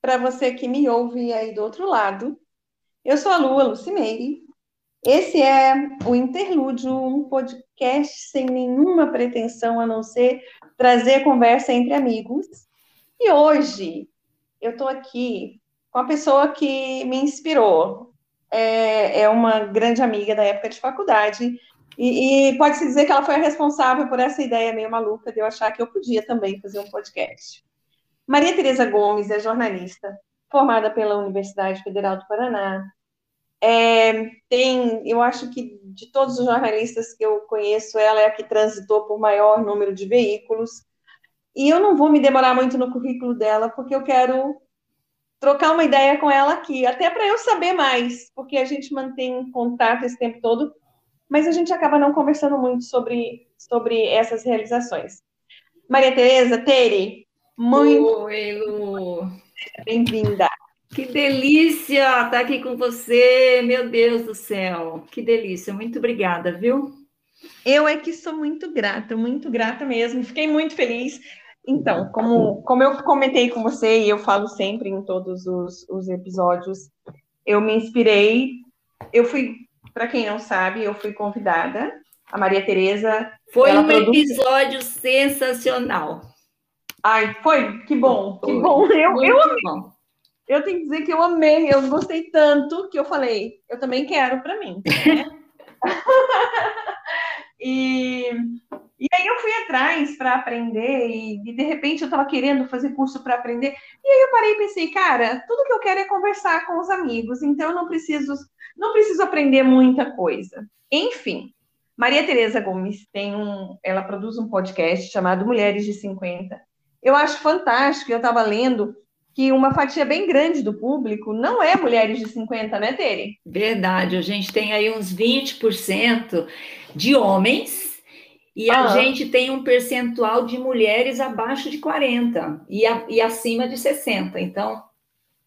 para você que me ouve aí do outro lado. Eu sou a Lua Lucimeire. Esse é o Interlúdio, um podcast sem nenhuma pretensão a não ser trazer conversa entre amigos. E hoje eu estou aqui com a pessoa que me inspirou. É, é uma grande amiga da época de faculdade. E, e pode-se dizer que ela foi a responsável por essa ideia meio maluca de eu achar que eu podia também fazer um podcast. Maria Tereza Gomes é jornalista, formada pela Universidade Federal do Paraná. É, tem, eu acho que de todos os jornalistas que eu conheço, ela é a que transitou por maior número de veículos. E eu não vou me demorar muito no currículo dela, porque eu quero trocar uma ideia com ela aqui, até para eu saber mais, porque a gente mantém contato esse tempo todo, mas a gente acaba não conversando muito sobre, sobre essas realizações. Maria Tereza, Tere, muito Oi, Lu. bem-vinda. Que delícia estar aqui com você, meu Deus do céu. Que delícia, muito obrigada, viu? Eu é que sou muito grata, muito grata mesmo. Fiquei muito feliz. Então, como, como eu comentei com você, e eu falo sempre em todos os, os episódios, eu me inspirei. Eu fui, para quem não sabe, eu fui convidada. A Maria Tereza. Foi um produz... episódio sensacional. Ai, foi? Que bom, que bom. Eu, eu amei. Bom. Eu tenho que dizer que eu amei, eu gostei tanto que eu falei, eu também quero para mim. Né? e, e aí eu fui atrás para aprender e, e, de repente eu estava querendo fazer curso para aprender. E aí eu parei e pensei, cara, tudo que eu quero é conversar com os amigos, então eu não preciso, não preciso aprender muita coisa. Enfim, Maria Tereza Gomes tem um, ela produz um podcast chamado Mulheres de 50 eu acho fantástico, eu estava lendo que uma fatia bem grande do público não é mulheres de 50, né, Tere? Verdade, a gente tem aí uns 20% de homens e a gente tem um percentual de mulheres abaixo de 40 e, a, e acima de 60. Então,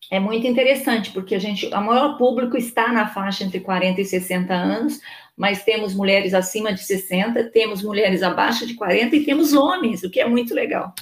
é muito interessante, porque a gente, o maior público está na faixa entre 40 e 60 anos, mas temos mulheres acima de 60, temos mulheres abaixo de 40 e temos homens, o que é muito legal.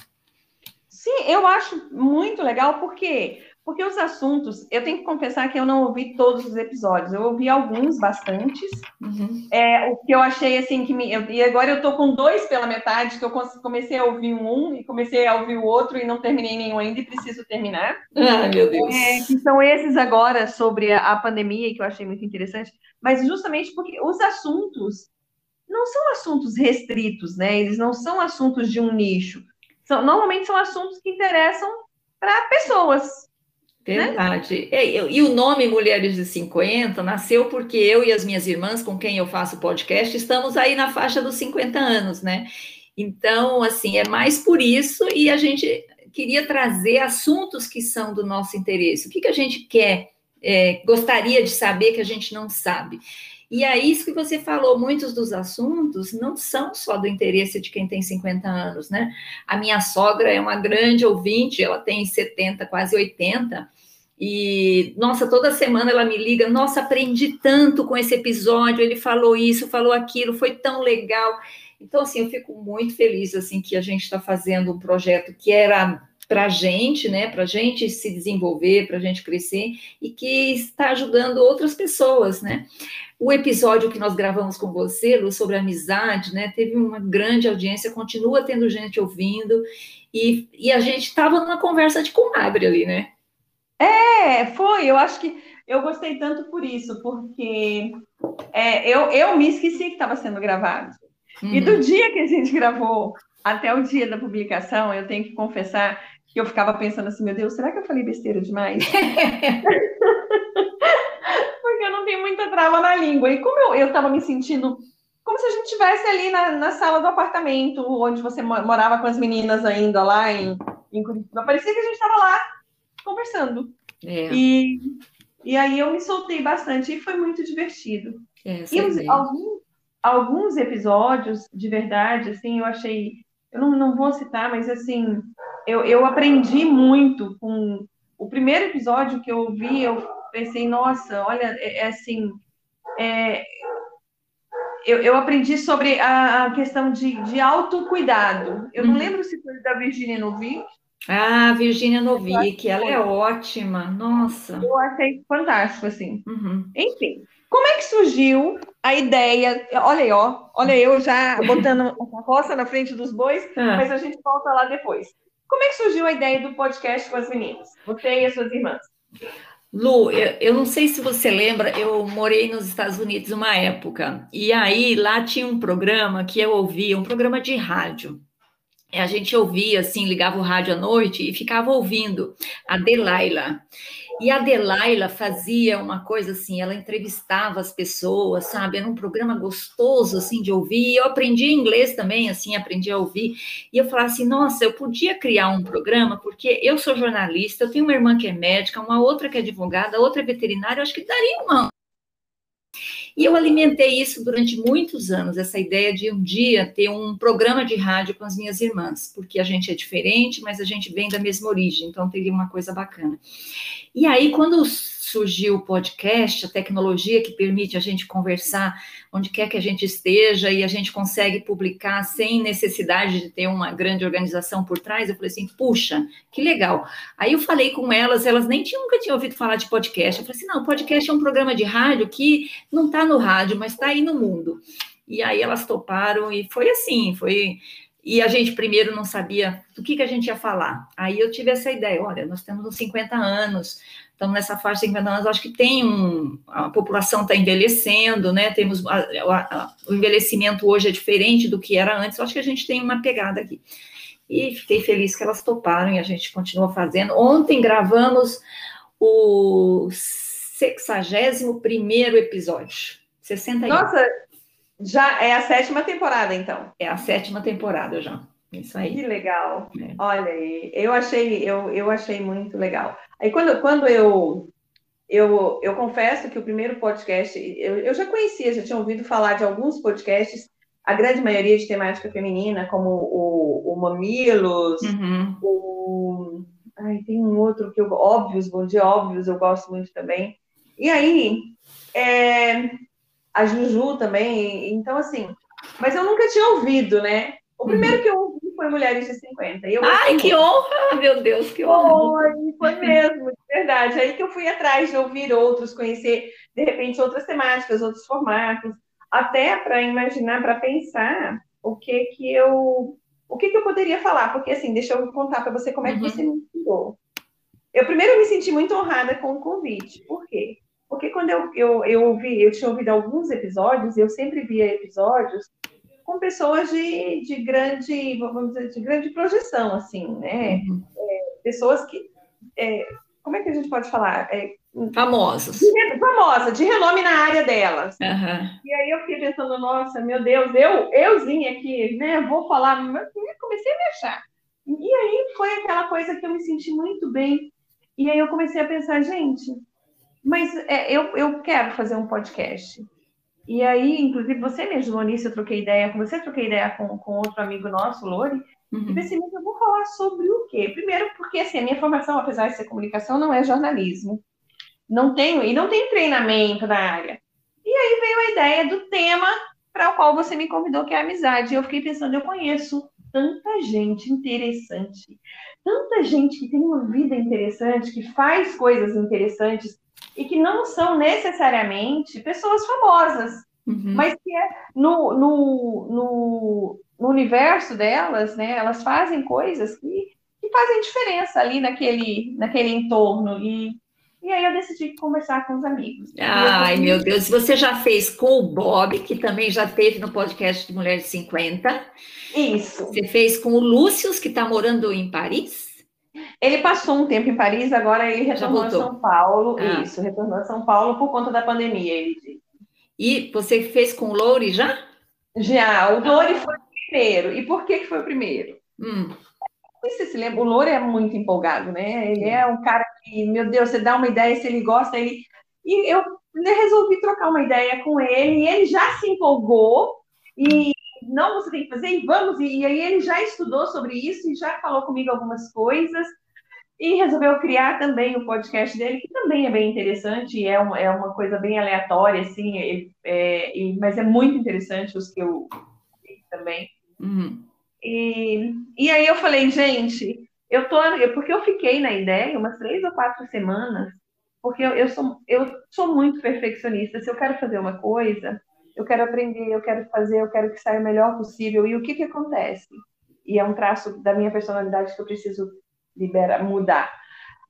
Sim, eu acho muito legal, porque porque os assuntos, eu tenho que confessar que eu não ouvi todos os episódios, eu ouvi alguns, bastantes. Uhum. É, o que eu achei assim que me. Eu, e agora eu tô com dois pela metade, que eu comecei a ouvir um e comecei a ouvir o outro e não terminei nenhum ainda e preciso terminar. Ai, meu Deus. É, que são esses agora sobre a, a pandemia, que eu achei muito interessante, mas justamente porque os assuntos não são assuntos restritos, né? Eles não são assuntos de um nicho são, normalmente são assuntos que interessam para pessoas. Né? Verdade. Né? E, e, o nome Mulheres de 50 nasceu porque eu e as minhas irmãs, com quem eu faço podcast, estamos aí na faixa dos 50 anos, né? Então, assim, é mais por isso e a gente queria trazer assuntos que são do nosso interesse. O que, que a gente quer, é, gostaria de saber que a gente não sabe. E aí, isso que você falou, muitos dos assuntos não são só do interesse de quem tem 50 anos, né? A minha sogra é uma grande ouvinte, ela tem 70, quase 80, e, nossa, toda semana ela me liga, nossa, aprendi tanto com esse episódio, ele falou isso, falou aquilo, foi tão legal. Então, assim, eu fico muito feliz, assim, que a gente está fazendo um projeto que era para a gente, né, para a gente se desenvolver, para a gente crescer e que está ajudando outras pessoas, né? O episódio que nós gravamos com você, Lu, sobre amizade, né, teve uma grande audiência, continua tendo gente ouvindo e, e a gente estava numa conversa de comadre ali, né? É, foi. Eu acho que eu gostei tanto por isso, porque é, eu, eu me esqueci que estava sendo gravado. Uhum. E do dia que a gente gravou até o dia da publicação, eu tenho que confessar que eu ficava pensando assim, meu Deus, será que eu falei besteira demais? Porque eu não tenho muita trava na língua. E como eu estava me sentindo como se a gente estivesse ali na, na, sala do apartamento, onde você morava com as meninas ainda lá em, em Curitiba. Parecia que a gente estava lá conversando. É. E, e aí eu me soltei bastante e foi muito divertido. É, e os, alguns, alguns episódios, de verdade, assim, eu achei. Eu não, não vou citar, mas assim, eu, eu aprendi muito com o primeiro episódio que eu ouvi, eu pensei, nossa, olha, é, é assim, é, eu, eu, aprendi sobre a, a questão de, de autocuidado. Eu uhum. não lembro se foi da Virginia Novick Ah, Virginia Novick, ela é ótima, nossa. Eu achei fantástico, assim. Uhum. Enfim, como é que surgiu a ideia? Olha aí, ó, olha eu já botando a roça na frente dos bois, ah. mas a gente volta lá depois. Como é que surgiu a ideia do podcast com as meninas? Você e as suas irmãs. Lu, eu, eu, não sei se você lembra, eu morei nos Estados Unidos uma época, e aí lá tinha um programa que eu ouvia, um programa de rádio. A gente ouvia, assim, ligava o rádio à noite e ficava ouvindo a Delilah. E a Delilah fazia uma coisa assim, ela entrevistava as pessoas, sabe? Era um programa gostoso, assim, de ouvir. Eu aprendi inglês também, assim, aprendi a ouvir. E eu falava assim, nossa, eu podia criar um programa, porque eu sou jornalista, eu tenho uma irmã que é médica, uma outra que é advogada, outra é veterinária, eu acho que daria uma e eu alimentei isso durante muitos anos, essa ideia de um dia ter um programa de rádio com as minhas irmãs, porque a gente é diferente, mas a gente vem da mesma origem, então teria uma coisa bacana. E aí, quando surgiu o podcast, a tecnologia que permite a gente conversar onde quer que a gente esteja e a gente consegue publicar sem necessidade de ter uma grande organização por trás, eu falei assim, puxa, que legal. Aí eu falei com elas, elas nem tinham, nunca tinham ouvido falar de podcast. Eu falei assim, não, podcast é um programa de rádio que não está no rádio, mas está aí no mundo. E aí elas toparam e foi assim, foi e a gente primeiro não sabia do que, que a gente ia falar. Aí eu tive essa ideia: olha, nós temos uns 50 anos, estamos nessa faixa de 50 anos, acho que tem um. A população está envelhecendo, né? Temos. A, a, o envelhecimento hoje é diferente do que era antes, acho que a gente tem uma pegada aqui. E fiquei feliz que elas toparam e a gente continua fazendo. Ontem gravamos o 61 episódio. 61. Nossa, já é a sétima temporada, então. É a sétima temporada já. Isso aí. Que legal. É. Olha aí, eu achei, eu, eu achei muito legal. Aí quando, quando eu, eu, eu confesso que o primeiro podcast, eu, eu já conhecia, já tinha ouvido falar de alguns podcasts, a grande maioria de temática feminina, como o, o Mamilos, uhum. o. Ai, tem um outro que eu. Óbvios, Bom Dia Óbvios, eu gosto muito também. E aí, é, a Juju também. Então, assim, mas eu nunca tinha ouvido, né? O primeiro uhum. que eu ouvi foi Mulheres de 50. E eu Ai, que honra! Meu Deus, que honra! Foi, foi mesmo, de verdade. Aí que eu fui atrás de ouvir outros, conhecer, de repente, outras temáticas, outros formatos, até para imaginar, para pensar o que que eu o que, que eu poderia falar, porque assim, deixa eu contar para você como é que uhum. você me ensinou. Eu primeiro me senti muito honrada com o convite. Por quê? Porque quando eu, eu, eu ouvi, eu tinha ouvido alguns episódios, eu sempre via episódios com pessoas de, de grande, vamos dizer, de grande projeção, assim, né? Uhum. É, pessoas que, é, como é que a gente pode falar? É, Famosas. Famosa, de renome na área delas. Uhum. E aí eu fiquei pensando, nossa, meu Deus, eu, euzinha aqui, né, vou falar, mas comecei a me achar. E aí foi aquela coisa que eu me senti muito bem. E aí eu comecei a pensar, gente, mas é, eu, eu quero fazer um podcast. E aí, inclusive, você me ajudou nisso, eu troquei ideia com você, troquei ideia com, com outro amigo nosso, Lori, uhum. e pensei, mas eu vou falar sobre o quê? Primeiro, porque assim, a minha formação, apesar de ser comunicação, não é jornalismo. Não tenho, e não tem treinamento na área. E aí veio a ideia do tema para o qual você me convidou, que é a amizade. E eu fiquei pensando, eu conheço tanta gente interessante, tanta gente que tem uma vida interessante, que faz coisas interessantes, e que não são necessariamente pessoas famosas, uhum. mas que é no, no, no, no, universo delas, né, elas fazem coisas que, que fazem diferença ali naquele, naquele entorno. E, e aí eu decidi conversar com os amigos. Ai, meu Deus, você já fez com o Bob, que também já teve no podcast de Mulheres 50. Isso. Você fez com o Lúcio, que está morando em Paris? Ele passou um tempo em Paris, agora ele retornou a São Paulo. Ah. Isso, retornou a São Paulo por conta da pandemia, ele. E você fez com o Loure já? Já, o Loure foi o primeiro. E por que, foi o primeiro? Hum. Não sei se você se lembra, o Loure é muito empolgado, né? Ele é um cara que, meu Deus, você dá uma ideia, se ele gosta, ele. E eu resolvi trocar uma ideia com ele, e ele já se empolgou, e não, você tem que fazer, e vamos, e, e aí ele já estudou sobre isso e já falou comigo algumas coisas, e resolveu criar também o podcast dele, que também é bem interessante, é, um, é uma coisa bem aleatória, assim, é, e, mas é muito interessante os que eu vi também. Uhum. E, e aí eu falei, gente, eu tô, porque eu fiquei na ideia umas três ou quatro semanas, porque eu, eu, sou, eu sou muito perfeccionista. Se eu quero fazer uma coisa, eu quero aprender, eu quero fazer, eu quero que saia o melhor possível. E o que que acontece? E é um traço da minha personalidade que eu preciso liberar, mudar.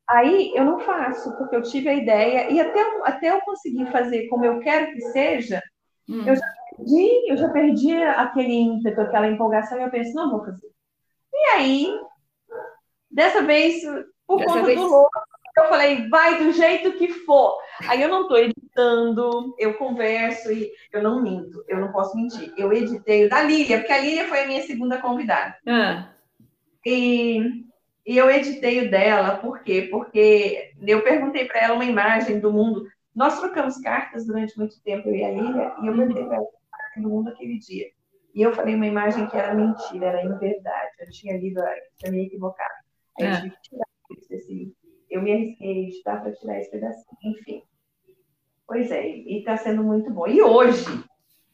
Aí eu não faço, porque eu tive a ideia, e até, até eu conseguir fazer como eu quero que seja, hum. eu já perdi, eu já perdi aquele ímpeto, aquela empolgação, e eu penso, não vou fazer. E aí, dessa vez, por dessa conta vez... do louco, eu falei, vai do jeito que for. Aí eu não estou editando, eu converso e eu não minto, eu não posso mentir. Eu editei o da Lília, porque a Lília foi a minha segunda convidada. Ah. E, e eu editei o dela, por quê? Porque eu perguntei para ela uma imagem do mundo. Nós trocamos cartas durante muito tempo, eu e a Lília, e eu perguntei para ela do mundo aquele dia. E eu falei uma imagem que era mentira, era inverdade. Eu tinha lido, eu tinha me equivocado. Aí eu tive que tirar desse livro eu me arrisquei de dar para tirar esse pedacinho, enfim. Pois é, e está sendo muito bom. E hoje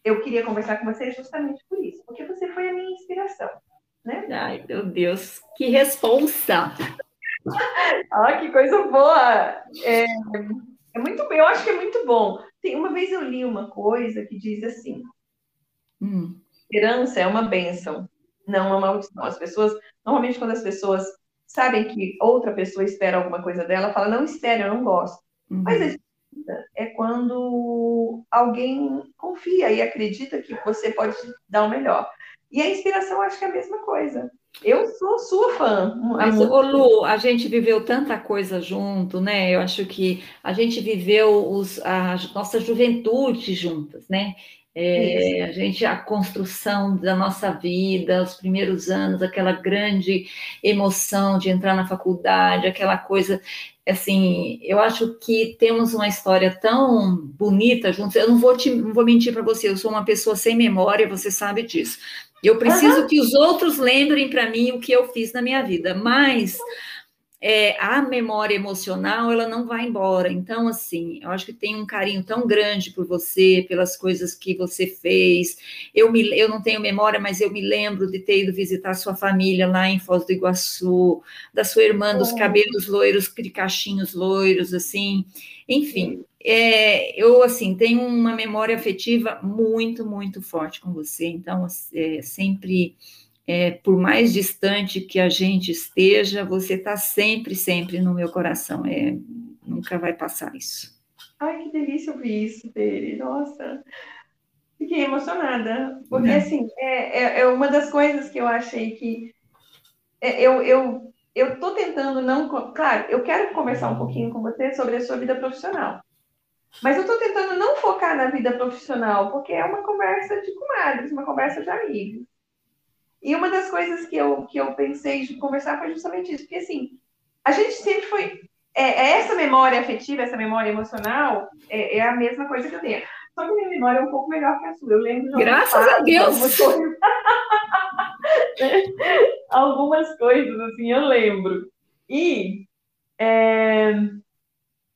eu queria conversar com você justamente por isso, porque você foi a minha inspiração, né? Ai, meu Deus, que responsa! ah, que coisa boa! É, é muito, eu acho que é muito bom. Tem, uma vez eu li uma coisa que diz assim: hum. esperança é uma bênção, não uma maldição. As pessoas, normalmente, quando as pessoas sabem que outra pessoa espera alguma coisa dela, fala, não espere, eu não gosto. Uhum. Mas a é quando alguém confia e acredita que você pode dar o melhor. E a inspiração acho que é a mesma coisa. Eu sou sua fã. Mas, ô Lu, a gente viveu tanta coisa junto, né? Eu acho que a gente viveu os, a nossa juventude juntas, né? É, a gente, a construção da nossa vida, os primeiros anos, aquela grande emoção de entrar na faculdade, aquela coisa, assim, eu acho que temos uma história tão bonita juntos. Eu não vou, te, não vou mentir para você, eu sou uma pessoa sem memória, você sabe disso. Eu preciso uhum. que os outros lembrem para mim o que eu fiz na minha vida, mas é, a memória emocional ela não vai embora. Então, assim, eu acho que tem um carinho tão grande por você, pelas coisas que você fez. Eu, me, eu não tenho memória, mas eu me lembro de ter ido visitar sua família lá em Foz do Iguaçu, da sua irmã dos cabelos loiros, de cachinhos loiros, assim. Enfim, é, eu, assim, tenho uma memória afetiva muito, muito forte com você. Então, é, sempre é, por mais distante que a gente esteja, você está sempre, sempre no meu coração. É, nunca vai passar isso. Ai, que delícia ouvir isso dele. Nossa, fiquei emocionada. Porque, é. assim, é, é, é, uma das coisas que eu achei que. É, eu, eu, eu estou tentando não. Claro, eu quero conversar um pouquinho com você sobre a sua vida profissional. Mas eu estou tentando não focar na vida profissional, porque é uma conversa de comadres, uma conversa de amigos. E uma das coisas que eu, que eu pensei de conversar foi justamente isso, porque assim, a gente sempre foi. É, é essa memória afetiva, essa memória emocional, é, é, a mesma coisa que eu tenho. Só que minha memória é um pouco melhor que a sua. Eu lembro de Graças a Deus! Algumas coisas, algumas coisas, assim, eu lembro. E. É...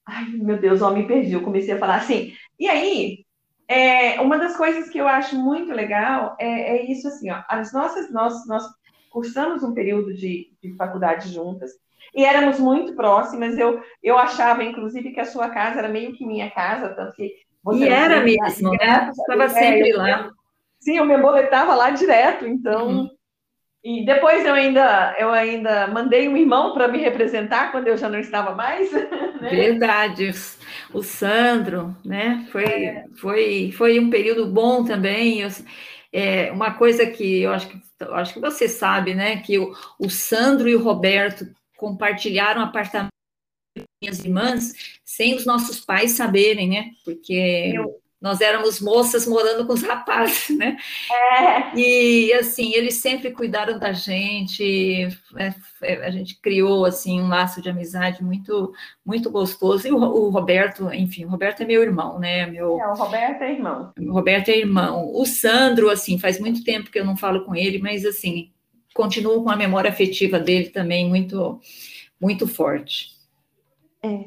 Ai, meu Deus, ó, me perdi. Eu comecei a falar assim. E aí, é, uma das coisas que eu acho muito legal é, é isso assim, ó, as nossas, nós, nós cursamos um período de, de faculdade juntas e éramos muito próximas. Eu, eu achava, inclusive, que a sua casa era meio que minha casa, tanto que você e era mesmo, né? Estava sempre é, lá. Sim, eu me boletava lá direto, então. Uhum. E depois eu ainda, eu ainda mandei um irmão para me representar quando eu já não estava mais. Né? Verdade. O Sandro, né? Foi, é. foi, foi um período bom também. Eu, é, uma coisa que eu acho que, eu acho que você sabe, né? Que o, o Sandro e o Roberto compartilharam apartamento com minhas irmãs sem os nossos pais saberem, né? Porque eu, nós éramos moças morando com os rapazes, né? É. E assim, eles sempre cuidaram da gente, é, é, a gente criou assim um laço de amizade muito muito gostoso. E o, o, Roberto, enfim, o Roberto é meu irmão, né? Meu, é, o Roberto é irmão. O Roberto é irmão. O Sandro, assim, faz muito tempo que eu não falo com ele, mas assim, continuo com a memória afetiva dele também muito muito forte. É,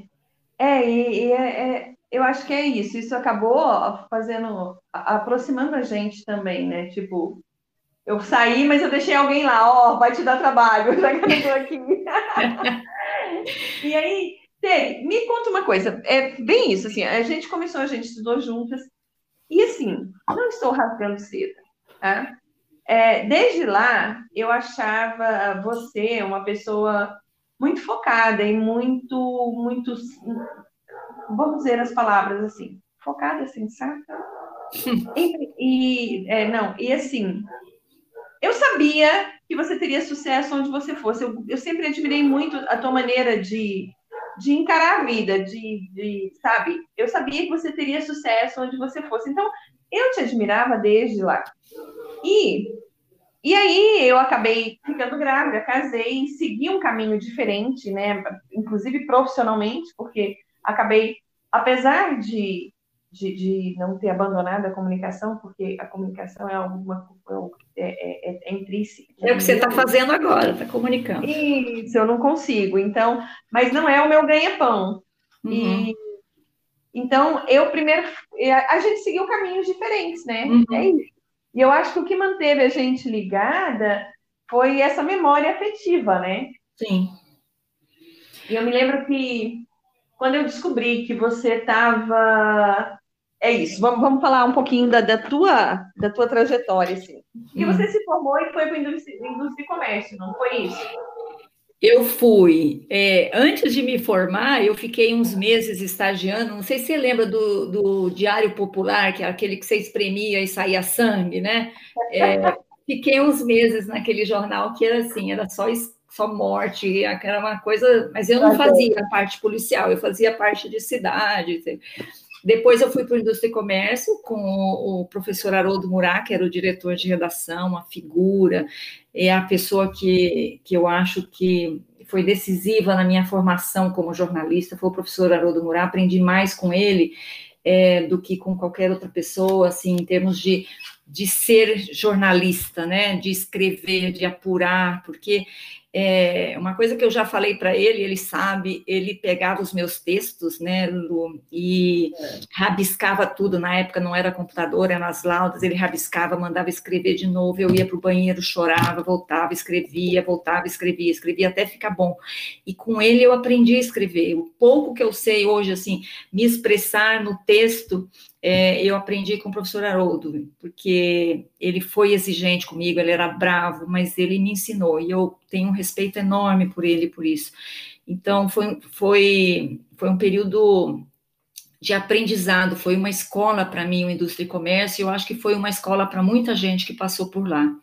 é, e, e é, é eu acho que é isso. Isso acabou fazendo, aproximando a gente também, né? Tipo, Eu saí, mas eu deixei alguém lá, ó, oh, vai te dar trabalho, já que eu tô aqui. e aí, Tere, me conta uma coisa, é bem isso, assim, a gente começou, a gente estudou juntas, e assim, não estou rasgando seda, tá? É, desde lá, eu achava você uma pessoa muito focada e muito, muito, vamos dizer as palavras assim, focada, sensata. E, e é, não, e assim, eu sabia que você teria sucesso onde você fosse. Eu, eu sempre admirei muito a tua maneira de, de encarar a vida, de, de, sabe? Eu sabia que você teria sucesso onde você fosse. Então, eu te admirava desde lá. E, e aí eu acabei ficando grávida, casei, segui um caminho diferente, né? Inclusive profissionalmente, porque acabei, apesar de, de, de não ter abandonado a comunicação, porque a comunicação é alguma é, é, é, é intrínseca. É o que você está fazendo agora, está comunicando. Isso, eu não consigo. Então, mas não é o meu ganha-pão. Uhum. E então, eu primeiro. A gente seguiu caminhos diferentes, né? Uhum. É isso. E eu acho que o que manteve a gente ligada foi essa memória afetiva, né? Sim. E eu me lembro que quando eu descobri que você estava. É isso, vamos, vamos falar um pouquinho da, da, tua, da tua trajetória, assim. Hum. você se formou e foi para a indústria, indústria e comércio, não foi isso? Eu fui. É, antes de me formar, eu fiquei uns meses estagiando. Não sei se você lembra do, do Diário Popular, que é aquele que você espremia e saía sangue, né? É, fiquei uns meses naquele jornal que era assim, era só, só morte, era uma coisa. Mas eu não fazia a parte policial, eu fazia a parte de cidade. Depois eu fui para o Indústria e Comércio com o professor Haroldo Murat, que era o diretor de redação, uma figura, é a pessoa que, que eu acho que foi decisiva na minha formação como jornalista, foi o professor Haroldo Murat, aprendi mais com ele é, do que com qualquer outra pessoa, assim, em termos de, de ser jornalista, né, de escrever, de apurar, porque é, uma coisa que eu já falei para ele, ele sabe, ele pegava os meus textos, né, Lu, e é. rabiscava tudo. Na época não era computador, era nas laudas, ele rabiscava, mandava escrever de novo. Eu ia para o banheiro, chorava, voltava, escrevia, voltava, escrevia, escrevia até ficar bom. E com ele eu aprendi a escrever. O pouco que eu sei hoje, assim, me expressar no texto, é, eu aprendi com o professor Haroldo, porque ele foi exigente comigo, ele era bravo, mas ele me ensinou, e eu tenho um respeito enorme por ele por isso. Então, foi, foi, foi um período de aprendizado, foi uma escola para mim, o Indústria e Comércio, e eu acho que foi uma escola para muita gente que passou por lá.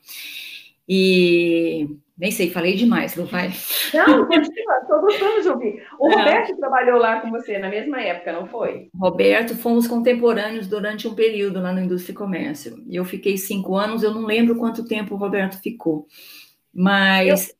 E nem sei, falei demais, não vai? Não, continua, estou gostando de ouvir. O é. Roberto trabalhou lá com você na mesma época, não foi? Roberto, fomos contemporâneos durante um período lá no Indústria e Comércio. Eu fiquei cinco anos, eu não lembro quanto tempo o Roberto ficou. Mas,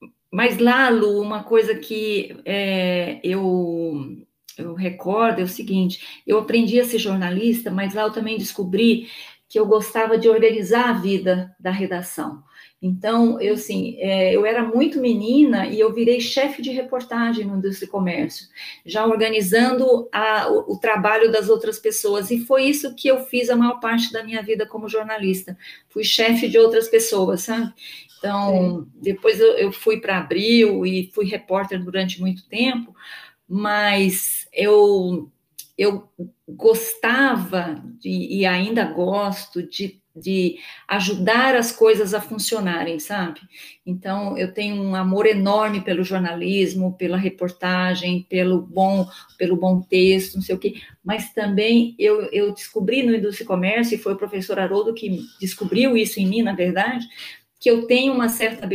eu... mas lá, Lu, uma coisa que é, eu, eu recordo é o seguinte: eu aprendi a ser jornalista, mas lá eu também descobri que eu gostava de organizar a vida da redação. Então, eu assim, é, eu era muito menina e eu virei chefe de reportagem no Indústria e Comércio, já organizando a, o, o, trabalho das outras pessoas. E foi isso que eu fiz a maior parte da minha vida como jornalista. Fui chefe de outras pessoas, sabe? Então, Sim. depois eu, eu fui para Abril e fui repórter durante muito tempo, mas eu eu gostava de, e ainda gosto de de ajudar as coisas a funcionarem, sabe? Então, eu tenho um amor enorme pelo jornalismo, pela reportagem, pelo bom, pelo bom texto, não sei o quê, mas também eu, eu descobri no Indústria e Comércio, e foi o professor Haroldo que descobriu isso em mim, na verdade, que eu tenho uma certa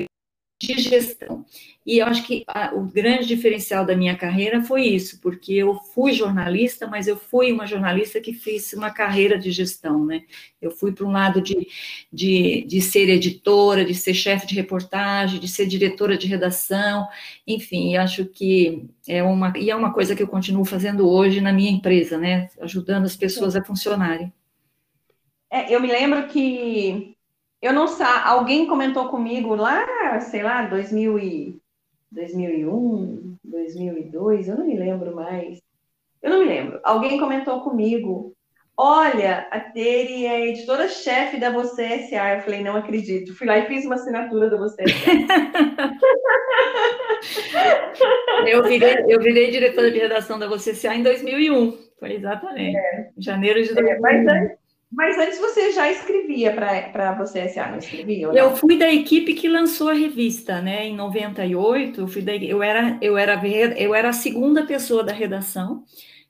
de gestão. E eu acho que a, o grande diferencial da minha carreira foi isso, porque eu fui jornalista, mas eu fui uma jornalista que fez uma carreira de gestão, né? Eu fui para um lado de, de, de ser editora, de ser chefe de reportagem, de ser diretora de redação, enfim, acho que é uma, e é uma coisa que eu continuo fazendo hoje na minha empresa, né? Ajudando as pessoas a funcionarem. É, eu me lembro que eu não sei, alguém comentou comigo lá, sei lá, 2000 e 2001, 2002, eu não me lembro mais. Eu não me lembro. Alguém comentou comigo Olha, a Tere é editora-chefe da Você S.A. Eu falei, não acredito. Fui lá e fiz uma assinatura da Você eu, virei, eu virei diretora de redação da Você S.A. em 2001. Foi exatamente. É. Janeiro de 2001. É, mas, antes, mas, antes, você já escrevia para Você S.A., não escrevia? Eu fui da equipe que lançou a revista, né? Em 98, eu, fui da, eu, era, eu, era, eu era a segunda pessoa da redação.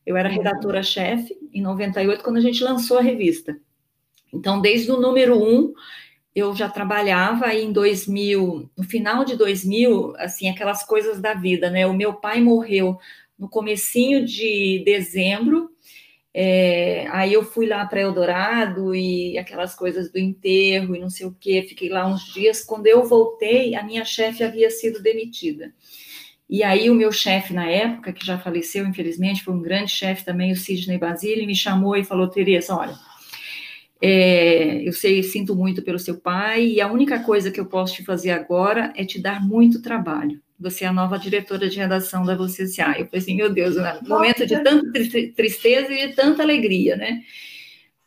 Eu era redatora-chefe em 98, quando a gente lançou a revista. Então, desde o número um, eu já trabalhava aí em 2000, no final de 2000, assim, aquelas coisas da vida, né? O meu pai morreu no comecinho de dezembro, é, aí eu fui lá para Eldorado e aquelas coisas do enterro e não sei o quê, fiquei lá uns dias. Quando eu voltei, a minha chefe havia sido demitida. E aí o meu chefe na época, que já faleceu, infelizmente, foi um grande chefe também, o Sidney Basile, me chamou e falou, Tereza, olha, é, eu sei, sinto muito pelo seu pai, e a única coisa que eu posso te fazer agora é te dar muito trabalho. Você é a nova diretora de redação da Você S.A. Eu falei assim, meu Deus, né? momento de tanta tristeza e de tanta alegria, né?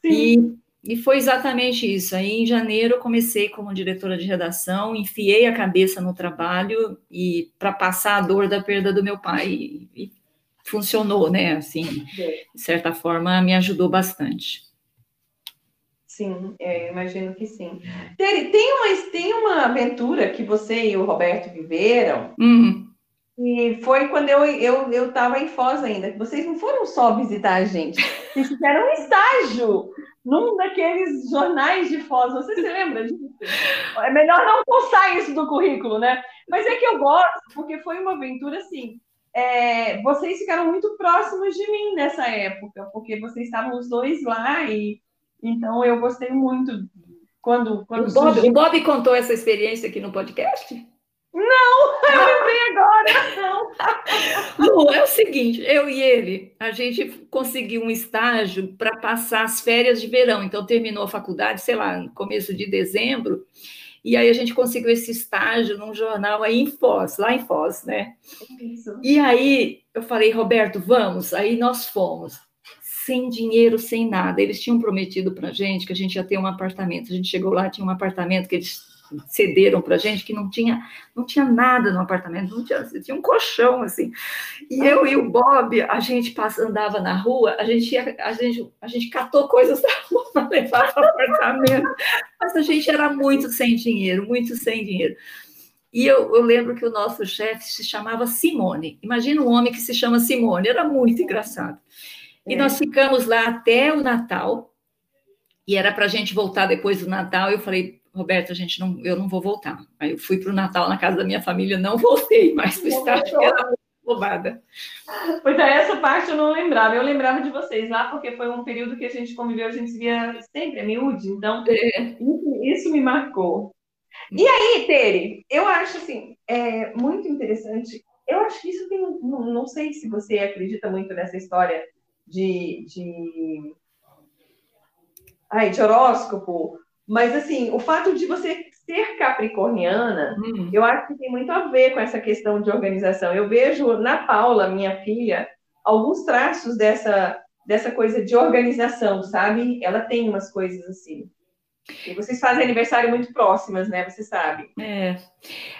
Sim. E e foi exatamente isso. Aí, em janeiro, eu comecei como diretora de redação, enfiei a cabeça no trabalho e para passar a dor da perda do meu pai. E, e funcionou, né? Assim, de certa forma, me ajudou bastante. Sim, é, imagino que sim. Tem, tem, uma, tem uma aventura que você e o Roberto viveram, uhum. e foi quando eu estava eu, eu em Foz ainda, que vocês não foram só visitar a gente, vocês fizeram um estágio num daqueles jornais de Foz. Você se lembra disso? É melhor não postar isso do currículo, né? Mas é que eu gosto, porque foi uma aventura assim. É, vocês ficaram muito próximos de mim nessa época, porque vocês estavam os dois lá e então eu gostei muito quando quando o Bob, o Bob contou essa experiência aqui no podcast. Não, eu lembrei agora, não. Lu, é o seguinte, eu e ele, a gente conseguiu um estágio para passar as férias de verão. Então, terminou a faculdade, sei lá, no começo de dezembro, e aí a gente conseguiu esse estágio num jornal aí em Foz, lá em Foz, né? Isso. E aí eu falei, Roberto, vamos. Aí nós fomos, sem dinheiro, sem nada. Eles tinham prometido para gente que a gente ia ter um apartamento. A gente chegou lá, tinha um apartamento que eles cederam para gente que não tinha não tinha nada no apartamento, não tinha, tinha um colchão assim. E eu e o Bob, a gente passa, andava na rua, a gente ia, a gente a gente catou coisas da rua para levar para o apartamento, mas a gente era muito sem dinheiro, muito sem dinheiro. E eu, eu lembro que o nosso chefe se chamava Simone. Imagina um homem que se chama Simone, era muito engraçado. E é. nós ficamos lá até o Natal, e era para a gente voltar depois do Natal. Eu falei, Roberto, a gente não, eu não vou voltar. Aí eu fui para o Natal na casa da minha família, não voltei mais para o estágio, era roubada. Pois é, essa parte eu não lembrava. Eu lembrava de vocês lá, porque foi um período que a gente conviveu, a gente se via sempre, a miúde, então é. isso, isso, me marcou. E aí, Tere, eu acho assim, é muito interessante. Eu acho que isso tem. Não, não sei se você acredita muito nessa história de, de, ai, de horóscopo mas, assim, o fato de você ser capricorniana, hum. eu acho que tem muito a ver com essa questão de organização. Eu vejo na Paula, minha filha, alguns traços dessa, dessa coisa de organização, sabe? Ela tem umas coisas assim. E vocês fazem aniversário muito próximas, né? Você sabe. É.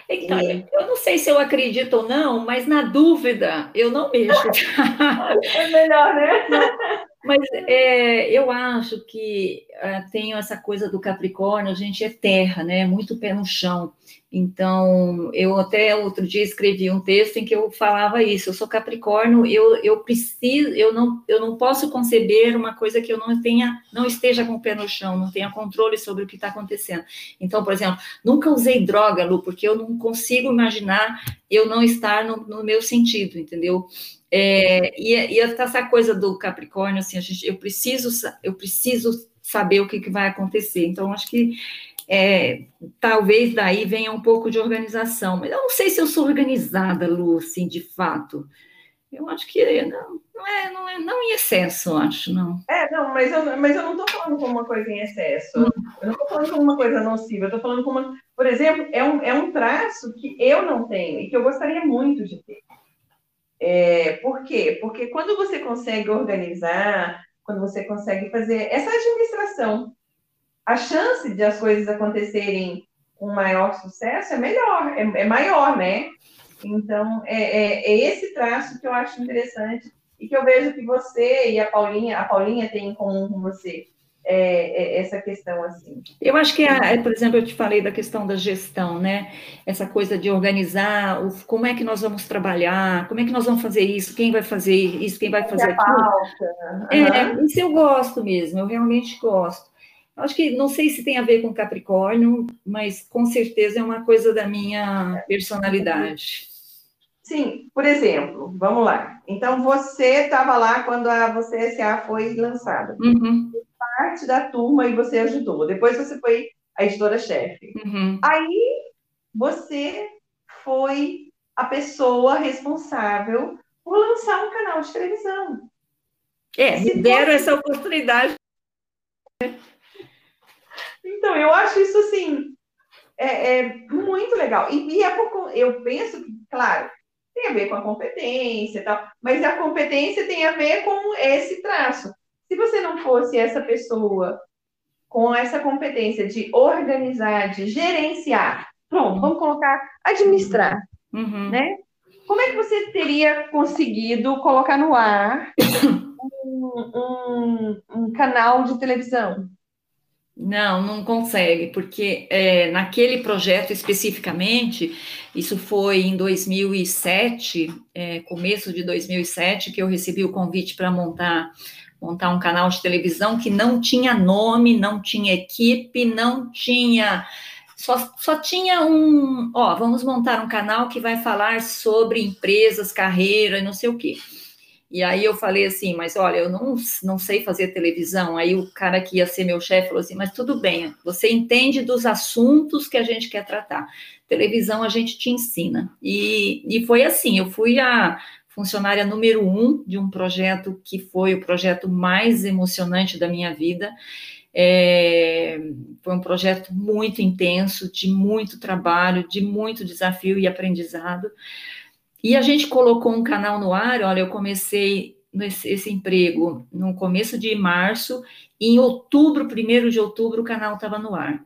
Então, e... eu não sei se eu acredito ou não, mas na dúvida, eu não mexo. é melhor, né? Mas é, eu acho que é, tenho essa coisa do Capricórnio, a gente é terra, né? Muito pé no chão. Então, eu até outro dia escrevi um texto em que eu falava isso. Eu sou Capricórnio, eu, eu preciso, eu não, eu não posso conceber uma coisa que eu não tenha, não esteja com o pé no chão, não tenha controle sobre o que está acontecendo. Então, por exemplo, nunca usei droga, Lu, porque eu não consigo imaginar eu não estar no, no meu sentido, entendeu? É, e, e essa coisa do Capricórnio, assim, a gente, eu preciso, eu preciso saber o que, que vai acontecer. Então, acho que é, talvez daí venha um pouco de organização. Mas eu não sei se eu sou organizada, Lu, assim, de fato. Eu acho que não, não, é, não, é, não em excesso, acho, não. É, não, mas eu, mas eu não estou falando como uma coisa em excesso. Hum. Eu não estou falando como uma coisa nociva. Eu estou falando como, uma, por exemplo, é um, é um traço que eu não tenho e que eu gostaria muito de ter. É, por quê? Porque quando você consegue organizar, quando você consegue fazer essa administração. A chance de as coisas acontecerem com maior sucesso é melhor, é, é maior, né? Então, é, é, é, esse traço que eu acho interessante e que eu vejo que você e a Paulinha, a Paulinha tem em comum com você. É, é, essa questão assim. Eu acho que, a, por exemplo, eu te falei da questão da gestão, né? Essa coisa de organizar, o, como é que nós vamos trabalhar, como é que nós vamos fazer isso, quem vai fazer isso, quem vai fazer aquilo. Uhum. É, isso eu gosto mesmo, eu realmente gosto. Acho que não sei se tem a ver com Capricórnio, mas com certeza é uma coisa da minha personalidade. Sim, por exemplo, vamos lá. Então, você estava lá quando a Você SA foi lançada. Uhum. Parte da turma e você ajudou. Depois você foi a editora-chefe. Uhum. Aí, você foi a pessoa responsável por lançar um canal de televisão. É, me deram você... essa oportunidade. Então, eu acho isso assim é, é muito legal. E, e é por, eu penso que, claro, tem a ver com a competência e tal, mas a competência tem a ver com esse traço. Se você não fosse essa pessoa com essa competência de organizar, de gerenciar, pronto, vamos colocar administrar, uhum. né? Como é que você teria conseguido colocar no ar um, um, um canal de televisão? Não, não consegue, porque é, naquele projeto especificamente, isso foi em 2007, é, começo de 2007, que eu recebi o convite para montar montar um canal de televisão que não tinha nome, não tinha equipe, não tinha só, só tinha um, ó, vamos montar um canal que vai falar sobre empresas, carreira e não sei o quê. E aí eu falei assim, mas olha, eu não, não sei fazer televisão. Aí o cara que ia ser meu chefe falou assim, mas tudo bem, você entende dos assuntos que a gente quer tratar. Televisão a gente te ensina. E, e foi assim, eu fui a funcionária número um de um projeto que foi o projeto mais emocionante da minha vida. É, foi um projeto muito intenso, de muito trabalho, de muito desafio e aprendizado. E a gente colocou um canal no ar, olha, eu comecei nesse, esse emprego no começo de março, em outubro, primeiro de outubro, o canal estava no ar.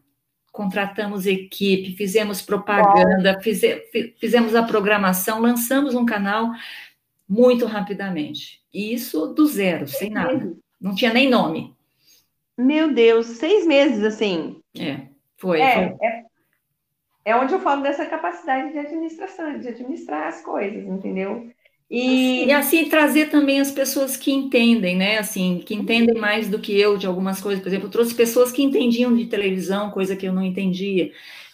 Contratamos equipe, fizemos propaganda, fize, fizemos a programação, lançamos um canal muito rapidamente. E isso do zero, sem nada. Não tinha nem nome. Meu Deus, seis meses assim. É, foi. É, foi. é é onde eu falo dessa capacidade de administração, de administrar as coisas, entendeu? E... e assim trazer também as pessoas que entendem, né? Assim, que entendem mais do que eu de algumas coisas. Por exemplo, eu trouxe pessoas que entendiam de televisão, coisa que eu não entendia.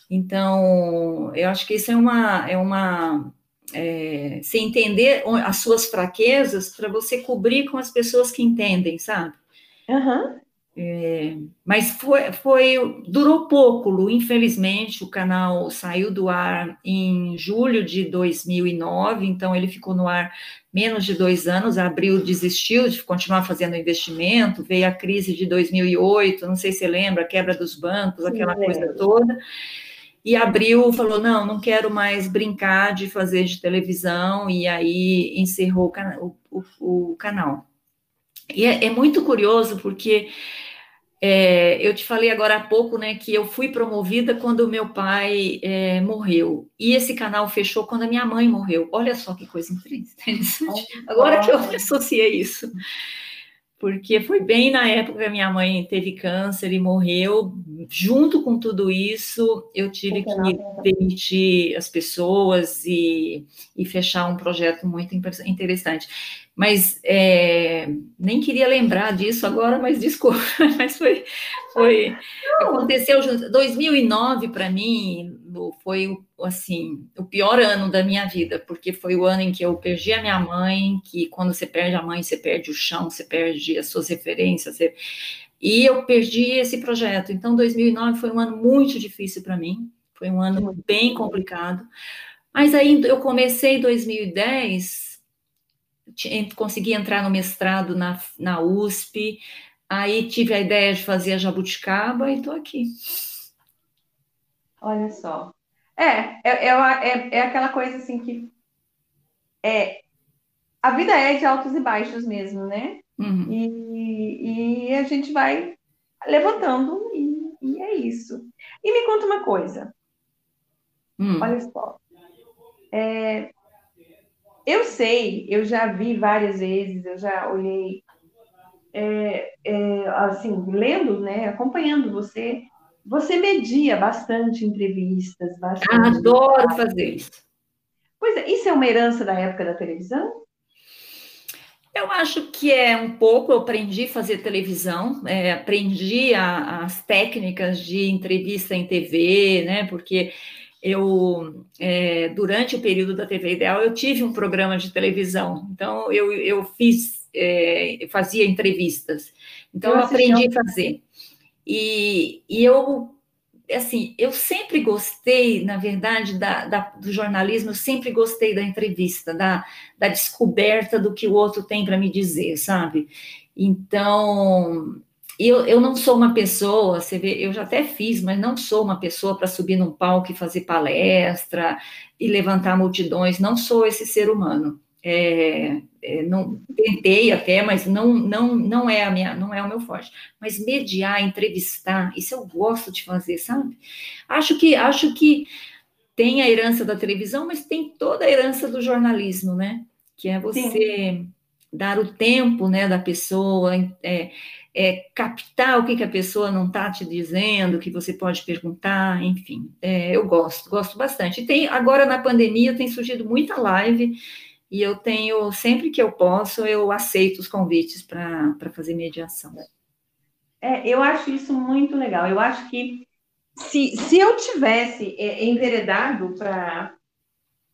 Então, eu acho que isso é uma, é uma é, se entender as suas fraquezas para você cobrir com as pessoas que entendem, sabe? Uhum. É, mas foi, foi, durou pouco, Lu, infelizmente, o canal saiu do ar em julho de 2009, então ele ficou no ar menos de dois anos, abriu, desistiu de continuar fazendo investimento, veio a crise de 2008, não sei se você lembra, a quebra dos bancos, Sim, aquela coisa toda, e abriu, falou, não, não quero mais brincar de fazer de televisão, e aí encerrou o, o, o canal. E é, é muito curioso, porque é, eu te falei agora há pouco, né, que eu fui promovida quando o meu pai é, morreu. E esse canal fechou quando a minha mãe morreu. Olha só que coisa interessante. Agora que eu associei isso porque foi bem na época que a minha mãe teve câncer e morreu. Junto com tudo isso, eu tive que demitir as pessoas e, e fechar um projeto muito interessante. Mas é, nem queria lembrar disso agora, mas desculpa, mas foi, foi aconteceu 2009 para mim foi assim o pior ano da minha vida, porque foi o ano em que eu perdi a minha mãe, que quando você perde a mãe, você perde o chão, você perde as suas referências, você... e eu perdi esse projeto. Então 2009 foi um ano muito difícil para mim, foi um ano bem complicado. Mas aí eu comecei em 2010 consegui entrar no mestrado na, na USP, aí tive a ideia de fazer a jabuticaba e estou aqui. Olha só. É, é, é, é, aquela coisa assim que é, a vida é de altos e baixos mesmo, né? Uhum. E, e, e a gente vai levantando e, e, é isso. E me conta uma coisa. Hum. Olha só. É, eu sei, eu já vi várias vezes, eu já olhei, é, é, assim, lendo, né, acompanhando você, você media bastante entrevistas, bastante. Adoro fazer isso. Pois é, isso é uma herança da época da televisão? Eu acho que é um pouco, eu aprendi a fazer televisão, é, aprendi a, as técnicas de entrevista em TV, né? Porque eu, é, durante o período da TV Ideal, eu tive um programa de televisão, então eu, eu fiz, é, fazia entrevistas, então eu, eu aprendi a fazer. E, e eu assim, eu sempre gostei, na verdade, da, da, do jornalismo, eu sempre gostei da entrevista, da, da descoberta do que o outro tem para me dizer, sabe? Então, eu, eu não sou uma pessoa, você vê, eu já até fiz, mas não sou uma pessoa para subir num palco e fazer palestra e levantar multidões, não sou esse ser humano. É, é, não tentei até, mas não, não, não é a minha, não é o meu forte. Mas mediar, entrevistar, isso eu gosto de fazer, sabe? Acho que acho que tem a herança da televisão, mas tem toda a herança do jornalismo, né? Que é você Sim. dar o tempo, né, da pessoa, é, é, captar o que, que a pessoa não está te dizendo, que você pode perguntar, enfim. É, eu gosto, gosto bastante. E tem agora na pandemia tem surgido muita live e eu tenho, sempre que eu posso, eu aceito os convites para fazer mediação. É, eu acho isso muito legal. Eu acho que se, se eu tivesse é, enveredado para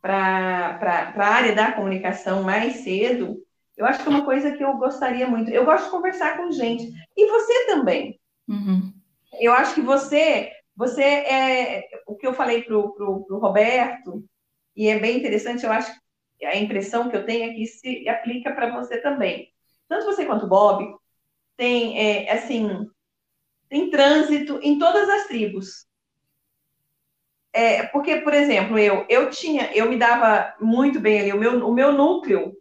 a área da comunicação mais cedo, eu acho que é uma coisa que eu gostaria muito. Eu gosto de conversar com gente. E você também. Uhum. Eu acho que você, você é o que eu falei para o Roberto, e é bem interessante, eu acho a impressão que eu tenho é que se aplica para você também. Tanto você quanto o Bob tem, é, assim, tem trânsito em todas as tribos. É, porque, por exemplo, eu, eu tinha, eu me dava muito bem ali, o meu, o meu núcleo,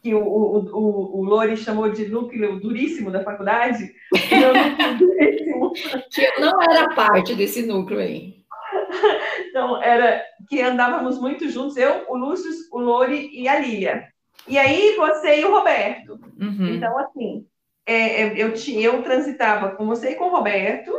que o, o, o, o Lori chamou de núcleo duríssimo da faculdade, o meu núcleo duríssimo. Que eu não era parte desse núcleo aí. Então, era que andávamos muito juntos, eu, o Lúcio, o Lori e a Lília. E aí, você e o Roberto. Uhum. Então, assim, é, é eu, eu transitava com você e com o Roberto,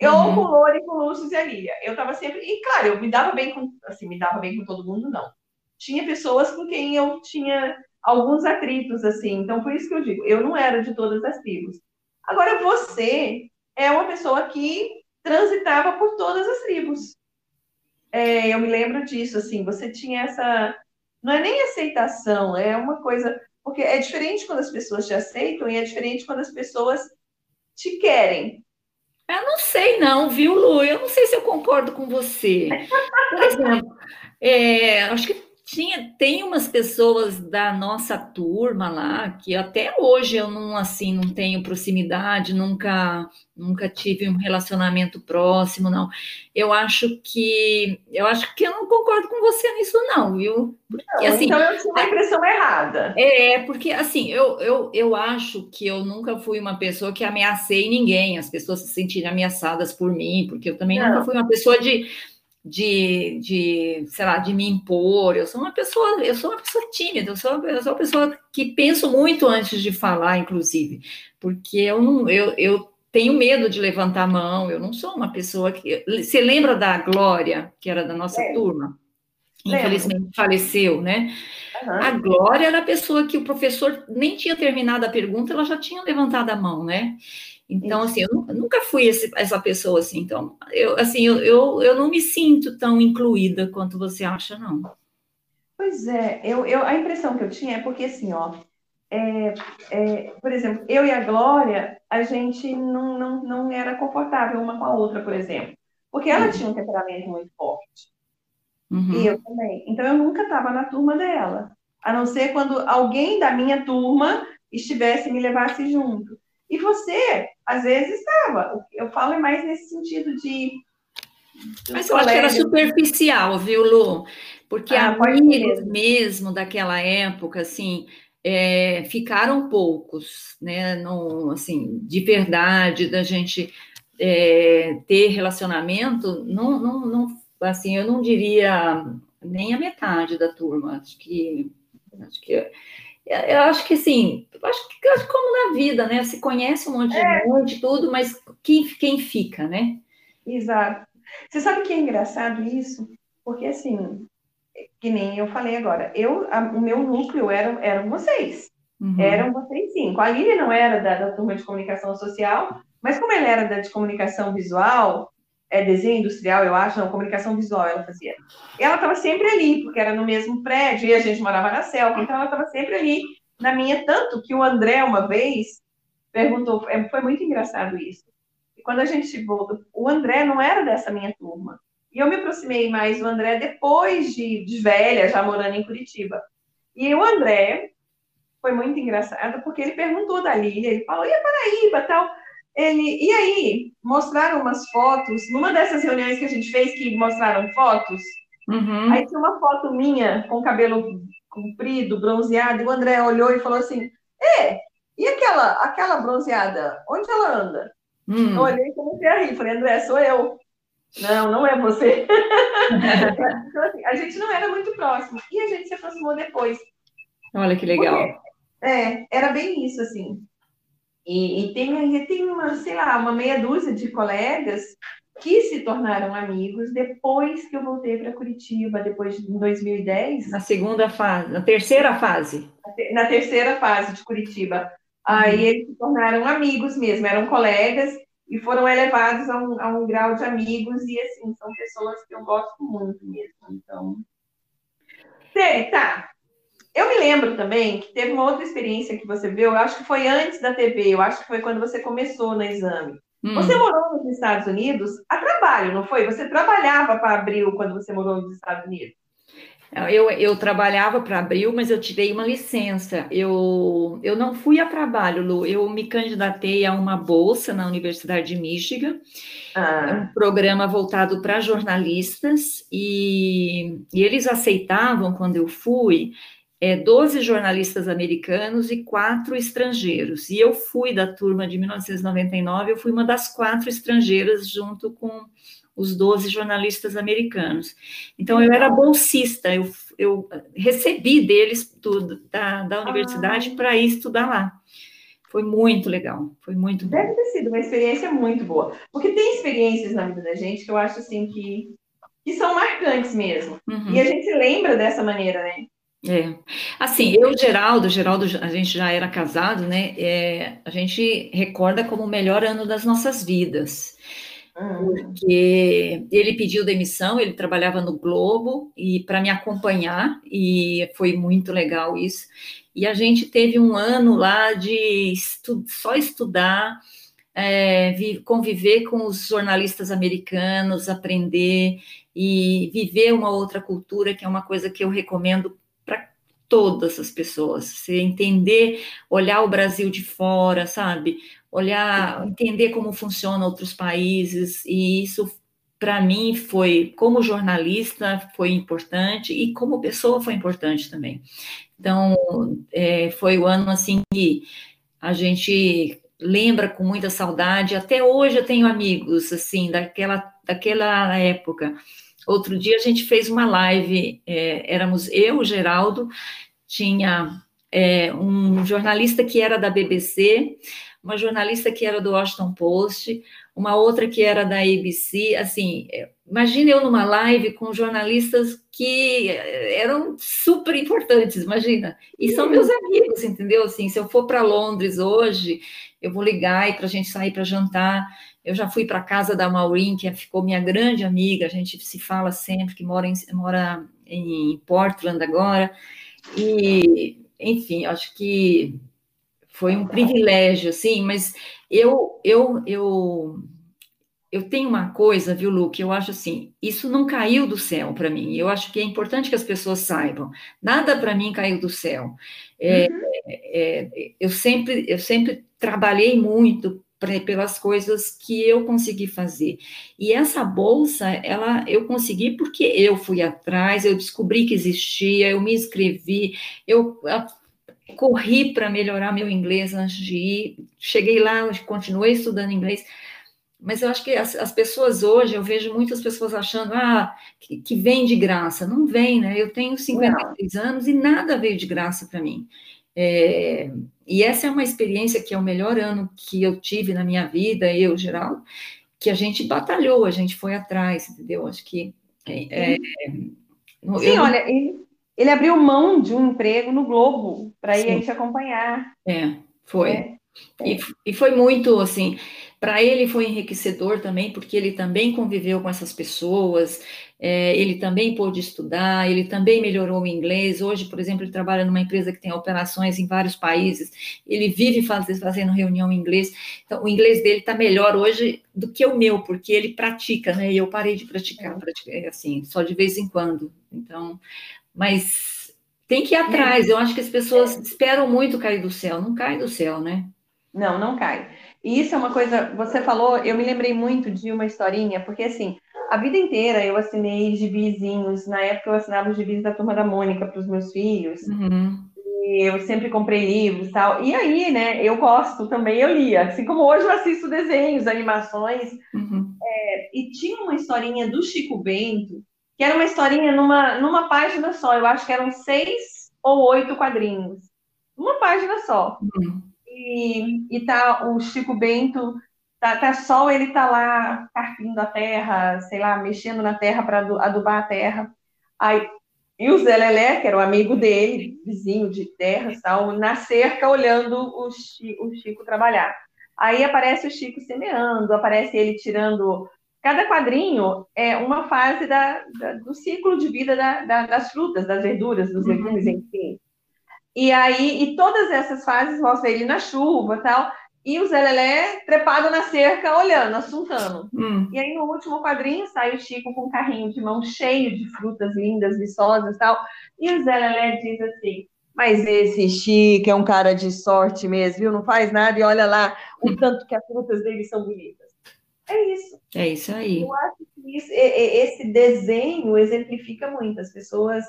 eu uhum. com o Lori, com o Lúcio e a Lília. Eu estava sempre... E, claro, eu me dava bem com... Assim, me dava bem com todo mundo, não. Tinha pessoas com quem eu tinha alguns atritos, assim. Então, por isso que eu digo, eu não era de todas as tribos. Agora, você é uma pessoa que transitava por todas as tribos. É, eu me lembro disso, assim, você tinha essa. Não é nem aceitação, é uma coisa. Porque é diferente quando as pessoas te aceitam e é diferente quando as pessoas te querem. Eu não sei, não, viu, Lu? Eu não sei se eu concordo com você. Por exemplo, é, acho que tinha, tem umas pessoas da nossa turma lá que até hoje eu não assim não tenho proximidade, nunca nunca tive um relacionamento próximo, não. Eu acho que eu acho que eu não concordo com você nisso, não, viu? Porque, não, assim, então eu tinha uma impressão errada. É, porque assim, eu, eu, eu acho que eu nunca fui uma pessoa que ameacei ninguém, as pessoas se sentirem ameaçadas por mim, porque eu também não. nunca fui uma pessoa de de, de, sei lá, de me impor. Eu sou uma pessoa, eu sou uma pessoa tímida, eu sou, eu sou uma pessoa que penso muito antes de falar, inclusive, porque eu não, eu, eu tenho medo de levantar a mão, eu não sou uma pessoa que. Você lembra da Glória, que era da nossa é. turma? Infelizmente faleceu, né? Uhum. A Glória era a pessoa que o professor nem tinha terminado a pergunta, ela já tinha levantado a mão, né? Então, assim, eu nunca fui esse, essa pessoa assim. Então, eu, assim, eu, eu, eu não me sinto tão incluída quanto você acha, não. Pois é, eu, eu, a impressão que eu tinha é porque, assim, ó, é, é, por exemplo, eu e a Glória, a gente não, não, não era confortável uma com a outra, por exemplo. Porque ela uhum. tinha um temperamento muito forte. Uhum. E eu também. Então, eu nunca estava na turma dela. A não ser quando alguém da minha turma estivesse e me levasse junto. E você, às vezes, estava. Eu falo é mais nesse sentido de. Mas eu acho que era superficial, viu, Lu? Porque ah, amigos mesmo daquela época, assim, é, ficaram poucos, né? Não, assim, de verdade, da gente é, ter relacionamento, não, não, não, assim, eu não diria nem a metade da turma. Acho que, acho que eu acho que assim, acho que acho como na vida, né? Se conhece um monte de é. gente, tudo, mas quem, quem fica, né? Exato. Você sabe que é engraçado isso? Porque assim, que nem eu falei agora, eu, a, o meu núcleo era, eram vocês. Uhum. Eram vocês cinco. A Lili não era da, da, turma de comunicação social, mas como ela era da de comunicação visual, é desenho industrial, eu acho, não, comunicação visual ela fazia. Ela estava sempre ali, porque era no mesmo prédio, e a gente morava na Selva, então ela estava sempre ali na minha, tanto que o André, uma vez, perguntou, é, foi muito engraçado isso. E quando a gente voltou, o André não era dessa minha turma. E eu me aproximei mais do André depois de, de velha, já morando em Curitiba. E o André foi muito engraçado, porque ele perguntou da Lília, ele falou, e a Paraíba, tal? Ele, e aí, mostraram umas fotos, numa dessas reuniões que a gente fez, que mostraram fotos, uhum. aí tinha uma foto minha com cabelo comprido, bronzeado, e o André olhou e falou assim, é, e aquela, aquela bronzeada, onde ela anda? Hum. Eu olhei e comecei a rir, falei, André, sou eu. Não, não é você. então, assim, a gente não era muito próximo. E a gente se aproximou depois. Olha que legal. Porque, é, era bem isso, assim. E, e tem, tem uma, sei lá, uma meia dúzia de colegas que se tornaram amigos depois que eu voltei para Curitiba, depois de 2010. Na segunda fase, na terceira fase. Na terceira fase de Curitiba. Aí uhum. eles se tornaram amigos mesmo, eram colegas e foram elevados a um, a um grau de amigos, e assim, são pessoas que eu gosto muito mesmo. Então. Sei, tá. Eu me lembro também que teve uma outra experiência que você viu, eu acho que foi antes da TV, eu acho que foi quando você começou no exame. Hum. Você morou nos Estados Unidos a trabalho, não foi? Você trabalhava para Abril quando você morou nos Estados Unidos? Eu, eu trabalhava para Abril, mas eu tirei uma licença. Eu, eu não fui a trabalho, Lu. Eu me candidatei a uma bolsa na Universidade de Michigan, ah. um programa voltado para jornalistas, e, e, eles aceitavam, quando eu fui, é, 12 jornalistas americanos e quatro estrangeiros. E eu fui da turma de 1999, eu fui uma das quatro estrangeiras, junto com os 12 jornalistas americanos. Então, eu era bolsista, eu, eu recebi deles tudo, da, da universidade, ah. para ir estudar lá. Foi muito legal, foi muito bom. Deve ter sido uma experiência muito boa. Porque tem experiências na vida da gente que eu acho assim que, que são marcantes mesmo. Uhum. E a gente lembra dessa maneira, né? É. Assim, eu, Geraldo, Geraldo, a gente já era casado, né? É, a gente recorda como o melhor ano das nossas vidas porque ele pediu demissão, ele trabalhava no Globo e para me acompanhar e foi muito legal isso. E a gente teve um ano lá de estu só estudar, é, conviver com os jornalistas americanos, aprender e viver uma outra cultura, que é uma coisa que eu recomendo todas as pessoas. Você entender, olhar o Brasil de fora, sabe? olhar, entender como funcionam outros países, e isso para mim foi, como jornalista, foi importante, e como pessoa foi importante também. Então, é, foi o ano assim que a gente lembra com muita saudade, até hoje eu tenho amigos, assim, daquela, daquela época. Outro dia a gente fez uma live, é, éramos eu, Geraldo, tinha é, um jornalista que era da BBC, uma jornalista que era do Washington Post, uma outra que era da ABC, assim, imagine eu numa live com jornalistas que eram super importantes, imagina, e são meus amigos, entendeu? Assim, se eu for para Londres hoje, eu vou ligar e para a gente sair para jantar. Eu já fui para a casa da Maureen, que ficou minha grande amiga, a gente se fala sempre, que mora em, mora em Portland agora, e, enfim, acho que foi um privilégio, assim, mas eu, eu, eu, eu tenho uma coisa, viu, Lu, que eu acho assim, isso não caiu do céu para mim, eu acho que é importante que as pessoas saibam, nada para mim caiu do céu. É, uhum. é, eu, sempre, eu sempre trabalhei muito pelas coisas que eu consegui fazer. E essa bolsa, ela eu consegui porque eu fui atrás, eu descobri que existia, eu me inscrevi, eu corri para melhorar meu inglês antes de ir. Cheguei lá, continuei estudando inglês. Mas eu acho que as, as pessoas hoje, eu vejo muitas pessoas achando ah, que, que vem de graça. Não vem, né? Eu tenho 53 Não. anos e nada veio de graça para mim. É, e essa é uma experiência que é o melhor ano que eu tive na minha vida, eu, Geraldo, que a gente batalhou, a gente foi atrás, entendeu? Acho que. É, é, Sim, eu, olha, ele, ele, abriu mão de um emprego no Globo para ir a gente acompanhar. É, foi. É, e, é. e foi muito assim. Para ele foi enriquecedor também, porque ele também conviveu com essas pessoas, é, ele também pôde estudar, ele também melhorou o inglês. Hoje, por exemplo, ele trabalha numa empresa que tem operações em vários países, ele vive faz, fazendo reunião em inglês. Então, o inglês dele está melhor hoje do que o meu, porque ele pratica, né? E eu parei de praticar, praticar assim, só de vez em quando. Então, mas tem que ir atrás. Eu acho que as pessoas esperam muito cair do céu, não cai do céu, né? Não, não cai. E isso é uma coisa, você falou, eu me lembrei muito de uma historinha, porque assim, a vida inteira eu assinei gibizinhos, na época eu assinava os gibis da Turma da Mônica para os meus filhos, uhum. e eu sempre comprei livros e tal, e aí, né, eu gosto também, eu lia, assim como hoje eu assisto desenhos, animações, uhum. é, e tinha uma historinha do Chico Bento, que era uma historinha numa, numa página só, eu acho que eram seis ou oito quadrinhos, uma página só. Uhum e, e tá o Chico Bento, tá, tá sol, ele tá lá carpindo a terra, sei lá, mexendo na terra para adubar a terra. Aí, e o Zé Lelé, que era o amigo dele, vizinho de terra, tal, na cerca olhando o Chico, o Chico trabalhar. Aí aparece o Chico semeando, aparece ele tirando. Cada quadrinho é uma fase da, da do ciclo de vida da, da, das frutas, das verduras, dos legumes, uhum. enfim. E aí, e todas essas fases mostra ele na chuva tal, e o Zé Lelé trepado na cerca, olhando, assuntando. Hum. E aí, no último quadrinho, sai o Chico com um carrinho de mão cheio de frutas lindas, viçosas tal, e o Zé Lelé diz assim, mas esse Chico é um cara de sorte mesmo, viu? Não faz nada e olha lá o tanto que as frutas dele são bonitas. É isso. É isso aí. Eu acho que isso, esse desenho exemplifica muito. As pessoas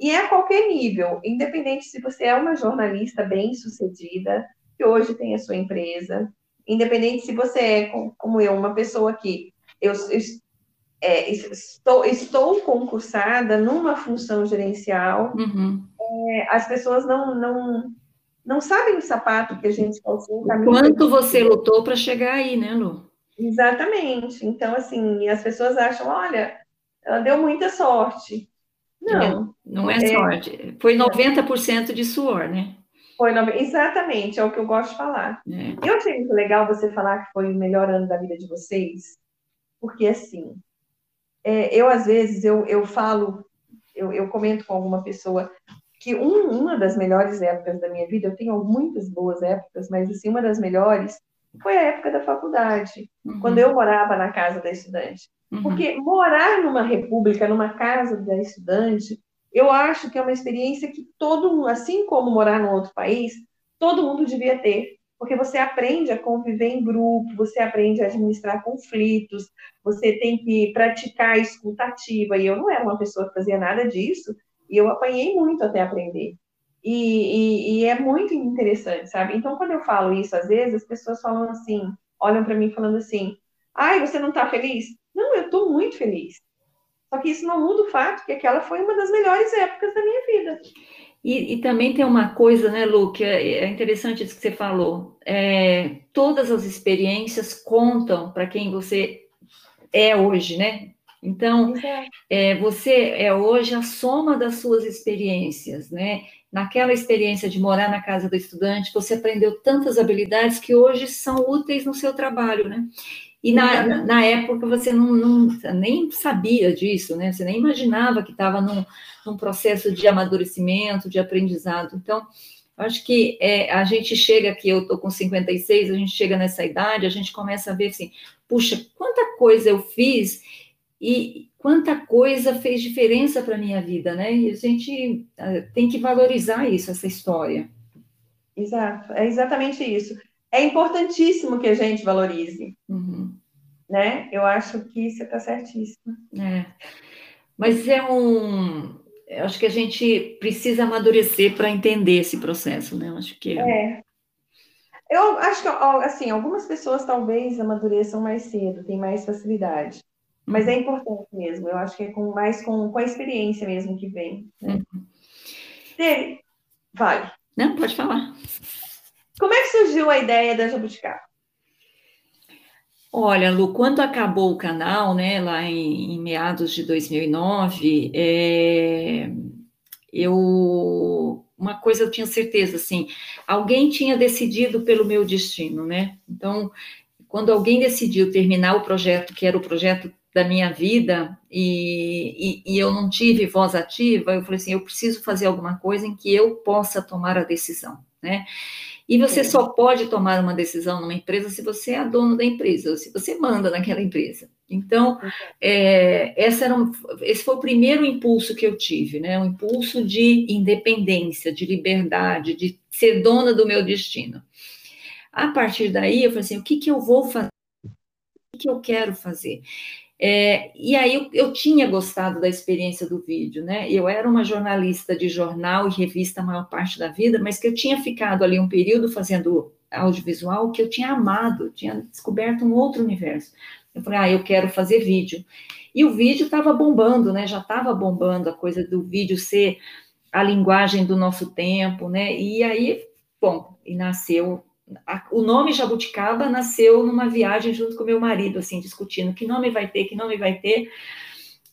e é a qualquer nível, independente se você é uma jornalista bem-sucedida, que hoje tem a sua empresa, independente se você é, como eu, uma pessoa que eu, eu é, estou, estou concursada numa função gerencial, uhum. é, as pessoas não, não, não sabem o sapato que a gente calçou. Quanto você lutou para chegar aí, né, Lu? Exatamente. Então, assim, as pessoas acham, olha, ela deu muita sorte. Não. Não é, é sorte. Foi 90% de suor, né? Foi, exatamente, é o que eu gosto de falar. É. Eu achei muito legal você falar que foi o melhor ano da vida de vocês, porque assim, é, eu às vezes eu, eu falo, eu, eu comento com alguma pessoa que um, uma das melhores épocas da minha vida, eu tenho muitas boas épocas, mas assim, uma das melhores foi a época da faculdade, uhum. quando eu morava na casa da estudante. Uhum. Porque morar numa república, numa casa da estudante, eu acho que é uma experiência que todo mundo, assim como morar num outro país, todo mundo devia ter. Porque você aprende a conviver em grupo, você aprende a administrar conflitos, você tem que praticar a escutativa. E eu não era uma pessoa que fazia nada disso, e eu apanhei muito até aprender. E, e, e, é muito interessante, sabe? Então, quando eu falo isso, às vezes, as pessoas falam assim, olham para mim falando assim: ai, você não está feliz? Não, eu estou muito feliz. Só que isso não muda o fato que aquela foi uma das melhores épocas da minha vida. E, e também tem uma coisa, né, Lu, que é, é interessante isso que você falou. É, todas as experiências contam para quem você é hoje, né? Então, é, você é hoje a soma das suas experiências, né? Naquela experiência de morar na casa do estudante, você aprendeu tantas habilidades que hoje são úteis no seu trabalho, né? E na, na época você não, não, nem sabia disso, né? Você nem imaginava que estava num, num, processo de amadurecimento, de aprendizado. Então, acho que é, a gente chega aqui, eu estou com 56, a gente chega nessa idade, a gente começa a ver assim, puxa, quanta coisa eu fiz e quanta coisa fez diferença para a minha vida, né? E a gente eh, tem que valorizar isso, essa história. Exato, é exatamente isso é importantíssimo que a gente valorize. Uhum. Né? Eu acho que você está certíssimo. É. Mas é um. eu acho que a gente precisa amadurecer para entender esse processo, né? Eu acho que é. Eu acho que assim, algumas pessoas talvez amadureçam mais cedo, tem mais facilidade. Mas é importante mesmo, eu acho que é com, mais com, com a experiência mesmo que vem. Né? Uhum. Vale. Não, pode falar. Como é que surgiu a ideia da Jabuticaba? Olha, Lu, quando acabou o canal, né, lá em, em meados de 2009, é, eu uma coisa eu tinha certeza, assim, alguém tinha decidido pelo meu destino, né? Então, quando alguém decidiu terminar o projeto, que era o projeto da minha vida, e, e, e eu não tive voz ativa, eu falei assim, eu preciso fazer alguma coisa em que eu possa tomar a decisão, né? E você só pode tomar uma decisão numa empresa se você é dono da empresa, se você manda naquela empresa. Então, é, essa era um, esse foi o primeiro impulso que eu tive, né? Um impulso de independência, de liberdade, de ser dona do meu destino. A partir daí, eu falei assim: o que, que eu vou fazer? O que, que eu quero fazer? É, e aí eu, eu, tinha gostado da experiência do vídeo, né? Eu era uma jornalista de jornal e revista a maior parte da vida, mas que eu tinha ficado ali um período fazendo audiovisual que eu tinha amado, tinha descoberto um outro universo. Eu falei, ah, eu quero fazer vídeo. E o vídeo estava bombando, né? Já estava bombando a coisa do vídeo ser a linguagem do nosso tempo, né? E aí, bom, e nasceu a, o nome Jabuticaba nasceu numa viagem junto com meu marido, assim, discutindo que nome vai ter, que nome vai ter.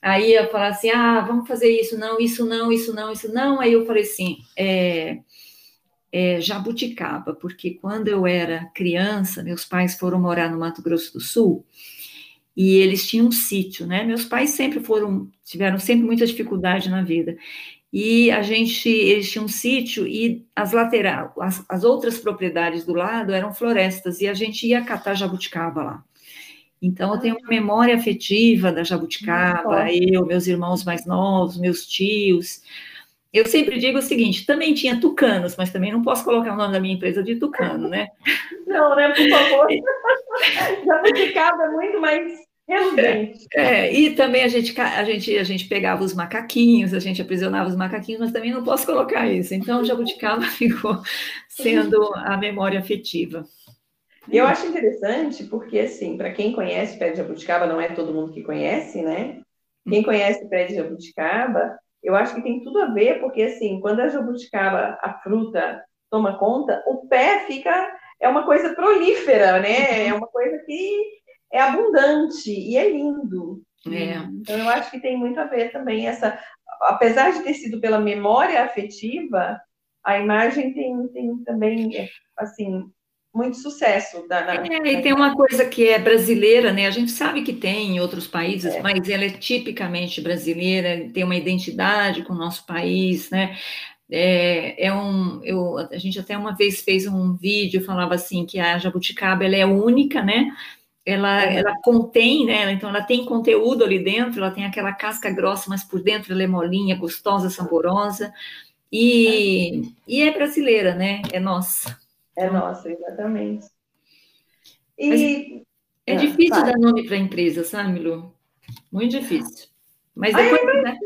Aí eu falava assim, ah, vamos fazer isso, não, isso não, isso não, isso não. Aí eu falei assim, é, é, Jabuticaba, porque quando eu era criança, meus pais foram morar no Mato Grosso do Sul e eles tinham um sítio, né? Meus pais sempre foram, tiveram sempre muita dificuldade na vida e a gente, eles tinham um sítio e as laterais, as, as, outras propriedades do lado eram florestas e a gente ia catar jabuticaba lá. Então eu tenho uma memória afetiva da jabuticaba, eu, meus irmãos mais novos, meus tios. Eu sempre digo o seguinte, também tinha tucanos, mas também não posso colocar o nome da minha empresa de tucano, né? Não, né, por favor. jabuticaba é muito mais é, é, e também a gente, a, gente, a gente pegava os macaquinhos, a gente aprisionava os macaquinhos, mas também não posso colocar isso. Então, jabuticaba ficou sendo a memória afetiva. Eu acho interessante porque, assim, para quem conhece pé de jabuticaba, não é todo mundo que conhece, né? Quem conhece pé de jabuticaba, eu acho que tem tudo a ver, porque, assim, quando a jabuticaba, a fruta, toma conta, o pé fica... É uma coisa prolífera, né? É uma coisa que é abundante e é lindo. É. Então, eu acho que tem muito a ver também essa. Apesar de ter sido pela memória afetiva, a imagem tem, tem também, assim, muito sucesso. Da, na, é, e tem uma coisa que é brasileira, né? A gente sabe que tem em outros países, é. mas ela é tipicamente brasileira, tem uma identidade com o nosso país, né? É, é um, eu, a gente até uma vez fez um vídeo, falava assim, que a jabuticaba ela é única, né? Ela, ela contém, né? Então ela tem conteúdo ali dentro, ela tem aquela casca grossa, mas por dentro ela é molinha, gostosa, saborosa. E, e é brasileira, né? É nossa. É nossa, exatamente. E é ah, difícil vai. dar nome para a empresa, sabe, Lu? Muito difícil. Mas depois, Ai, né?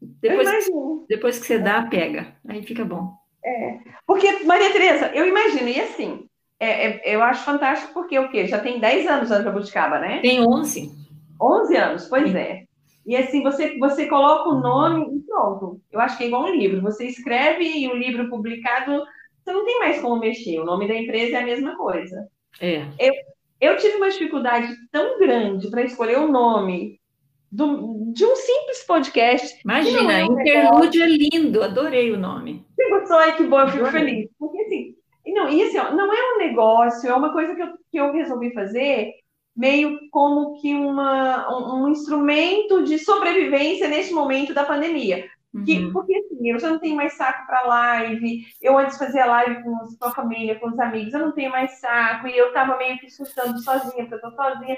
depois, depois que você dá, pega. Aí fica bom. É, porque, Maria Tereza, eu imagino, e assim, é, é, eu acho fantástico porque o quê? Já tem 10 anos a Jabuticaba, né? Tem 11. 11 anos, pois Sim. é. E assim, você, você coloca o nome e pronto. Eu acho que é igual um livro. Você escreve e o livro publicado, você não tem mais como mexer. O nome da empresa é a mesma coisa. É. Eu, eu tive uma dificuldade tão grande para escolher o nome do, de um simples podcast. Imagina, é um Interlúdio é lindo, adorei o nome. Você gostou? Ai, que bom, eu fico feliz. Porque não, e assim, não é um negócio, é uma coisa que eu, que eu resolvi fazer meio como que uma, um, um instrumento de sobrevivência neste momento da pandemia. Que, uhum. Porque assim, eu já não tenho mais saco para live, eu antes fazia live com, com a família, com os amigos, eu não tenho mais saco, e eu tava meio que assustando sozinha, porque eu tô sozinha.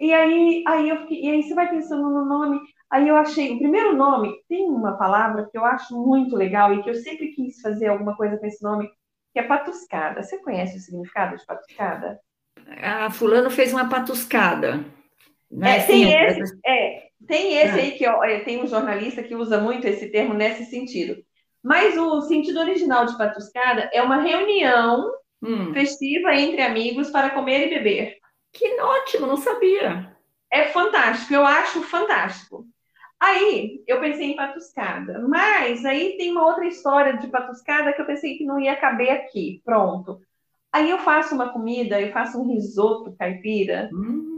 E aí, aí, eu fiquei, e aí você vai pensando no nome, aí eu achei, o primeiro nome, tem uma palavra que eu acho muito legal e que eu sempre quis fazer alguma coisa com esse nome, que é patuscada. Você conhece o significado de patuscada? A fulano fez uma patuscada. É, tem, esse, é, tem esse aí que ó, tem um jornalista que usa muito esse termo nesse sentido. Mas o sentido original de patuscada é uma reunião hum. festiva entre amigos para comer e beber. Que ótimo, não sabia. É fantástico, eu acho fantástico. Aí eu pensei em patuscada, mas aí tem uma outra história de patuscada que eu pensei que não ia caber aqui. Pronto. Aí eu faço uma comida, eu faço um risoto caipira. Hum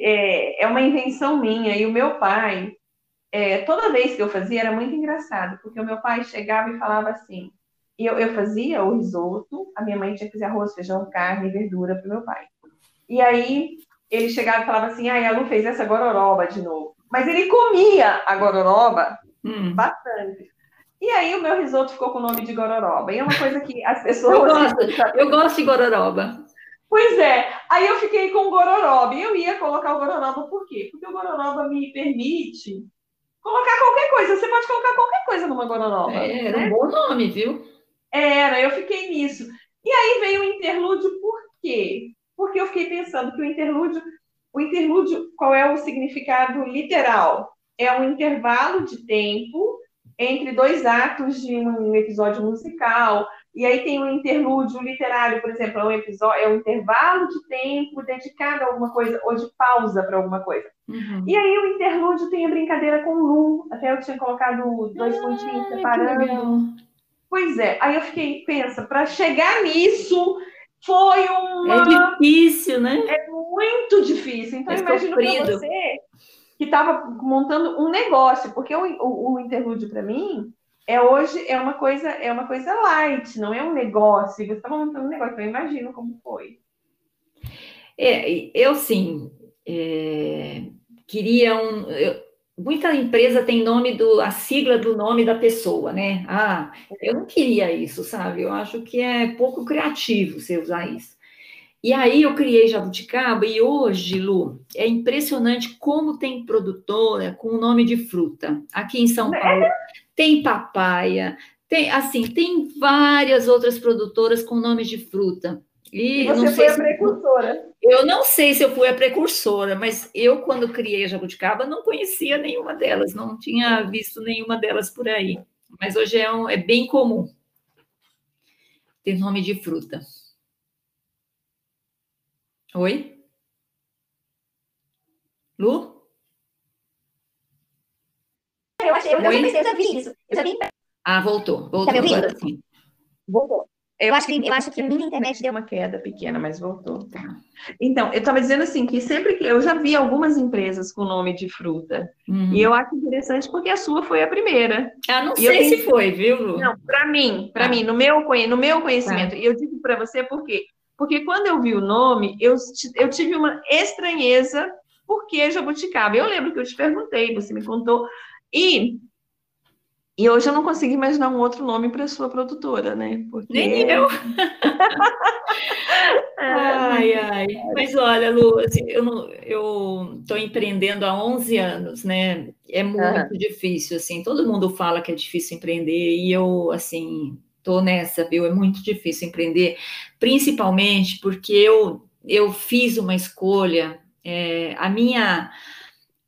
é, é uma invenção minha. E o meu pai, é, toda vez que eu fazia, era muito engraçado, porque o meu pai chegava e falava assim. E eu, eu fazia o risoto, a minha mãe tinha que fazer arroz, feijão, carne e verdura para o meu pai. E aí ele chegava e falava assim: ai, a Lu fez essa gororoba de novo. Mas ele comia a gororoba hum. bastante. E aí o meu risoto ficou com o nome de gororoba. E é uma coisa que as pessoas. Eu gosto, eu gosto de gororoba. Pois é, aí eu fiquei com o gororoba. E eu ia colocar o gororoba por quê? Porque o gororoba me permite colocar qualquer coisa. Você pode colocar qualquer coisa numa gororoba. É, era né? um bom nome, viu? Era, eu fiquei nisso. E aí veio o interlúdio, por quê? Porque eu fiquei pensando que o interlúdio, o interlúdio, qual é o significado literal? É um intervalo de tempo entre dois atos de um episódio musical, e aí tem um interlúdio literário, por exemplo, é um episódio, é um intervalo de tempo dedicado a alguma coisa, ou de pausa para alguma coisa. Uhum. E aí o interlúdio tem a brincadeira com Lu, até eu tinha colocado dois ah, pontinhos separando. Pois é, aí eu fiquei, pensa, para chegar nisso foi uma. É difícil, né? É muito difícil. Então, é imagino para você que estava montando um negócio, porque o, o, o interlúdio para mim é hoje é uma coisa é uma coisa light, não é um negócio. Você está montando um negócio, então eu imagino como foi. É, eu sim é, queria um. Eu, muita empresa tem nome do a sigla do nome da pessoa, né? Ah, eu não queria isso, sabe? Eu acho que é pouco criativo você usar isso. E aí eu criei Jabuticaba e hoje, Lu, é impressionante como tem produtora com o nome de fruta. Aqui em São Paulo tem papaya, tem assim, tem várias outras produtoras com nomes de fruta. E, você foi a precursora. Eu não sei se eu fui a precursora, mas eu, quando criei a Jabuticaba, não conhecia nenhuma delas, não tinha visto nenhuma delas por aí. Mas hoje é, um, é bem comum ter nome de fruta. Oi? Lu? Eu achei, eu, eu, eu já vi isso. Eu já vi. Ah, voltou. Voltou tá agora sim. Voltou. Eu acho, que, eu acho que a minha internet deu uma queda pequena, mas voltou. Então, eu estava dizendo assim, que sempre que eu já vi algumas empresas com nome de fruta, uhum. e eu acho interessante porque a sua foi a primeira. Ah, não e sei se foi, viu, Lu? Não, para mim, para tá. mim, no meu, no meu conhecimento, tá. e eu digo para você por quê? Porque quando eu vi o nome, eu, eu tive uma estranheza por que jabuticaba. Eu lembro que eu te perguntei, você me contou. E, e hoje eu não consigo imaginar um outro nome para sua produtora, né? Porque... Nem eu. ai, ai. Mas olha, Lu, assim, eu estou empreendendo há 11 anos, né? É muito uhum. difícil, assim. Todo mundo fala que é difícil empreender e eu, assim, tô nessa, viu? É muito difícil empreender, principalmente porque eu, eu fiz uma escolha, é, a minha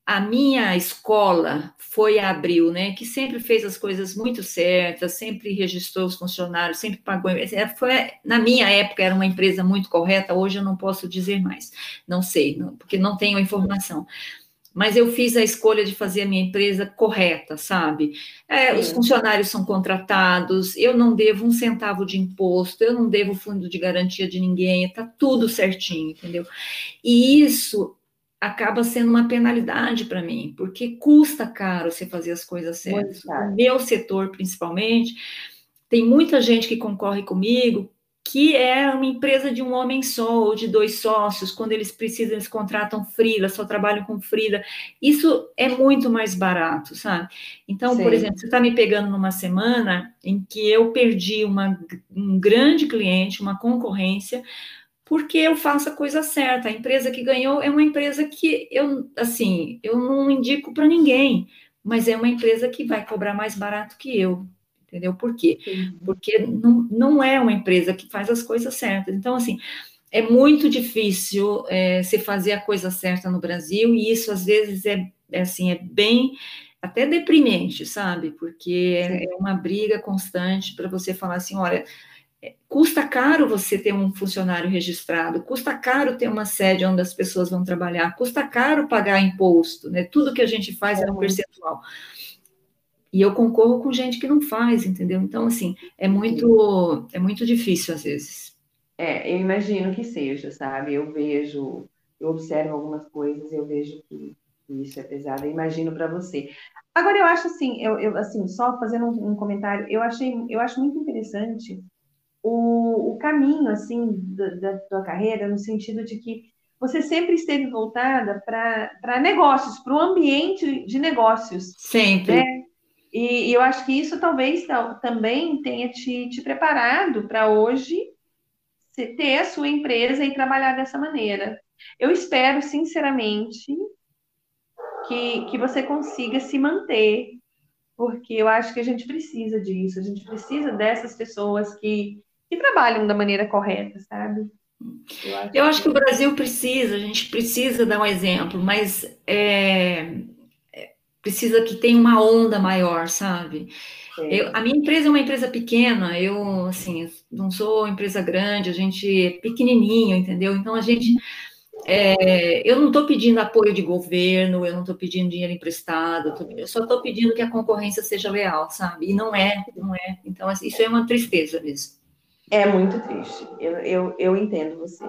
a minha escola foi a Abril, né, que sempre fez as coisas muito certas, sempre registrou os funcionários, sempre pagou. É, foi, na minha época era uma empresa muito correta, hoje eu não posso dizer mais, não sei, não, porque não tenho informação mas eu fiz a escolha de fazer a minha empresa correta, sabe? É, os funcionários são contratados, eu não devo um centavo de imposto, eu não devo fundo de garantia de ninguém, tá tudo certinho, entendeu? E isso acaba sendo uma penalidade para mim, porque custa caro você fazer as coisas certas. No meu setor, principalmente, tem muita gente que concorre comigo que é uma empresa de um homem só ou de dois sócios, quando eles precisam, eles contratam frila, só trabalham com frila. Isso é muito mais barato, sabe? Então, Sim. por exemplo, você está me pegando numa semana em que eu perdi uma, um grande cliente, uma concorrência, porque eu faço a coisa certa. A empresa que ganhou é uma empresa que eu, assim, eu não indico para ninguém, mas é uma empresa que vai cobrar mais barato que eu entendeu? Por quê? Porque não, não é uma empresa que faz as coisas certas. Então, assim, é muito difícil é, se fazer a coisa certa no Brasil, e isso às vezes é, é assim, é bem até deprimente, sabe? Porque é, é uma briga constante para você falar assim, olha, é, custa caro você ter um funcionário registrado, custa caro ter uma sede onde as pessoas vão trabalhar, custa caro pagar imposto, né? Tudo que a gente faz é um percentual. E eu concorro com gente que não faz, entendeu? Então, assim, é muito, é muito difícil às vezes. É, eu imagino que seja, sabe? Eu vejo, eu observo algumas coisas, eu vejo que isso é pesado. Eu imagino para você. Agora, eu acho assim, eu, eu assim, só fazendo um, um, comentário, eu achei, eu acho muito interessante o, o caminho, assim, da, da tua carreira, no sentido de que você sempre esteve voltada para negócios, para o ambiente de negócios. Sempre. Né? E, e eu acho que isso talvez também tenha te, te preparado para hoje ter a sua empresa e trabalhar dessa maneira. Eu espero, sinceramente, que, que você consiga se manter, porque eu acho que a gente precisa disso, a gente precisa dessas pessoas que, que trabalham da maneira correta, sabe? Eu acho, eu acho que... que o Brasil precisa, a gente precisa dar um exemplo, mas é, precisa que tenha uma onda maior, sabe? É. Eu, a minha empresa é uma empresa pequena, eu, assim, não sou empresa grande, a gente é pequenininho, entendeu? Então, a gente, é, eu não estou pedindo apoio de governo, eu não estou pedindo dinheiro emprestado, eu, tô, eu só estou pedindo que a concorrência seja leal, sabe? E não é, não é. Então, assim, isso é uma tristeza mesmo. É muito triste, eu, eu, eu entendo você.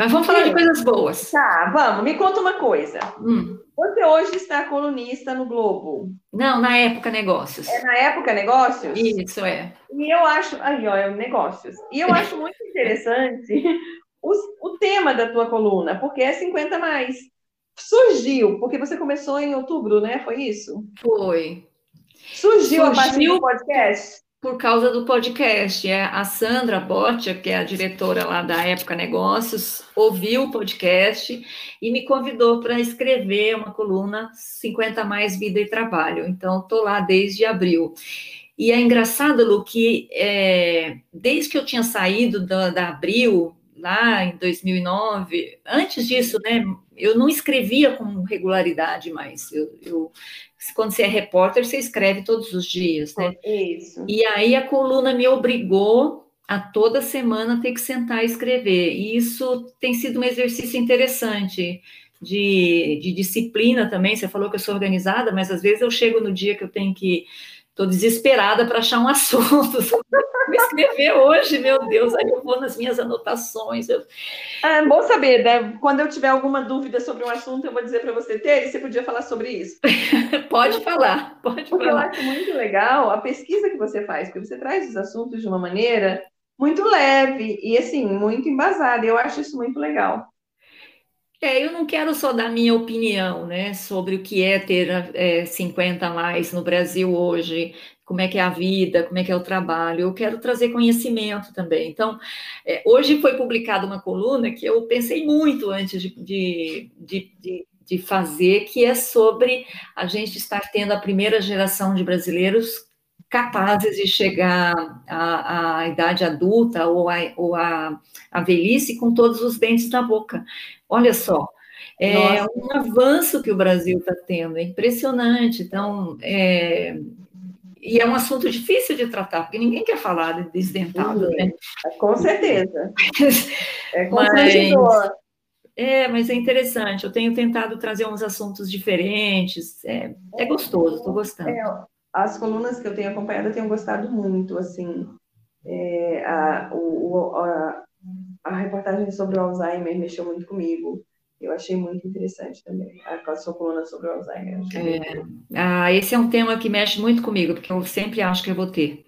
Mas vamos falar de coisas boas. Tá, vamos. Me conta uma coisa. Hum. Você hoje está colunista no Globo? Não, na Época Negócios. É na Época Negócios? Isso, é. E eu acho... Aí, ó, é negócios. E eu acho muito interessante o, o tema da tua coluna, porque é 50 mais. Surgiu, porque você começou em outubro, né? Foi isso? Foi. Surgiu, Surgiu a partir do podcast? Por causa do podcast. É a Sandra Botia, que é a diretora lá da Época Negócios, ouviu o podcast e me convidou para escrever uma coluna 50 mais vida e trabalho. Então, estou lá desde abril. E é engraçado, Lu, que é, desde que eu tinha saído da, da Abril, lá em 2009, antes disso, né, eu não escrevia com regularidade mais. Eu, eu, quando você é repórter, você escreve todos os dias, né? Isso. E aí a coluna me obrigou a toda semana ter que sentar e escrever. E isso tem sido um exercício interessante de, de disciplina também. Você falou que eu sou organizada, mas às vezes eu chego no dia que eu tenho que Estou desesperada para achar um assunto. Vou escrever hoje, meu Deus. Aí eu vou nas minhas anotações. Eu... É bom saber, né? Quando eu tiver alguma dúvida sobre um assunto, eu vou dizer para você, Tere, você podia falar sobre isso. pode falar, pode porque falar. eu acho muito legal a pesquisa que você faz, porque você traz os assuntos de uma maneira muito leve e, assim, muito embasada. Eu acho isso muito legal. É, eu não quero só dar minha opinião, né, sobre o que é ter é, 50 a mais no Brasil hoje, como é que é a vida, como é que é o trabalho. Eu quero trazer conhecimento também. Então, é, hoje foi publicada uma coluna que eu pensei muito antes de, de, de, de fazer, que é sobre a gente estar tendo a primeira geração de brasileiros capazes de chegar à, à idade adulta ou, a, ou a, a velhice com todos os dentes na boca. Olha só, é Nossa. um avanço que o Brasil está tendo, é impressionante. Então, é, e é um assunto difícil de tratar, porque ninguém quer falar de desdentado, uhum. né? Com certeza. é constrangedor. É, mas é interessante. Eu tenho tentado trazer uns assuntos diferentes. É, é gostoso, estou gostando. É, as colunas que eu tenho acompanhado, eu tenho gostado muito, assim. É, a, o, a, a reportagem sobre o Alzheimer mexeu muito comigo. Eu achei muito interessante também a sua coluna sobre o Alzheimer. É, ah, esse é um tema que mexe muito comigo, porque eu sempre acho que eu vou ter.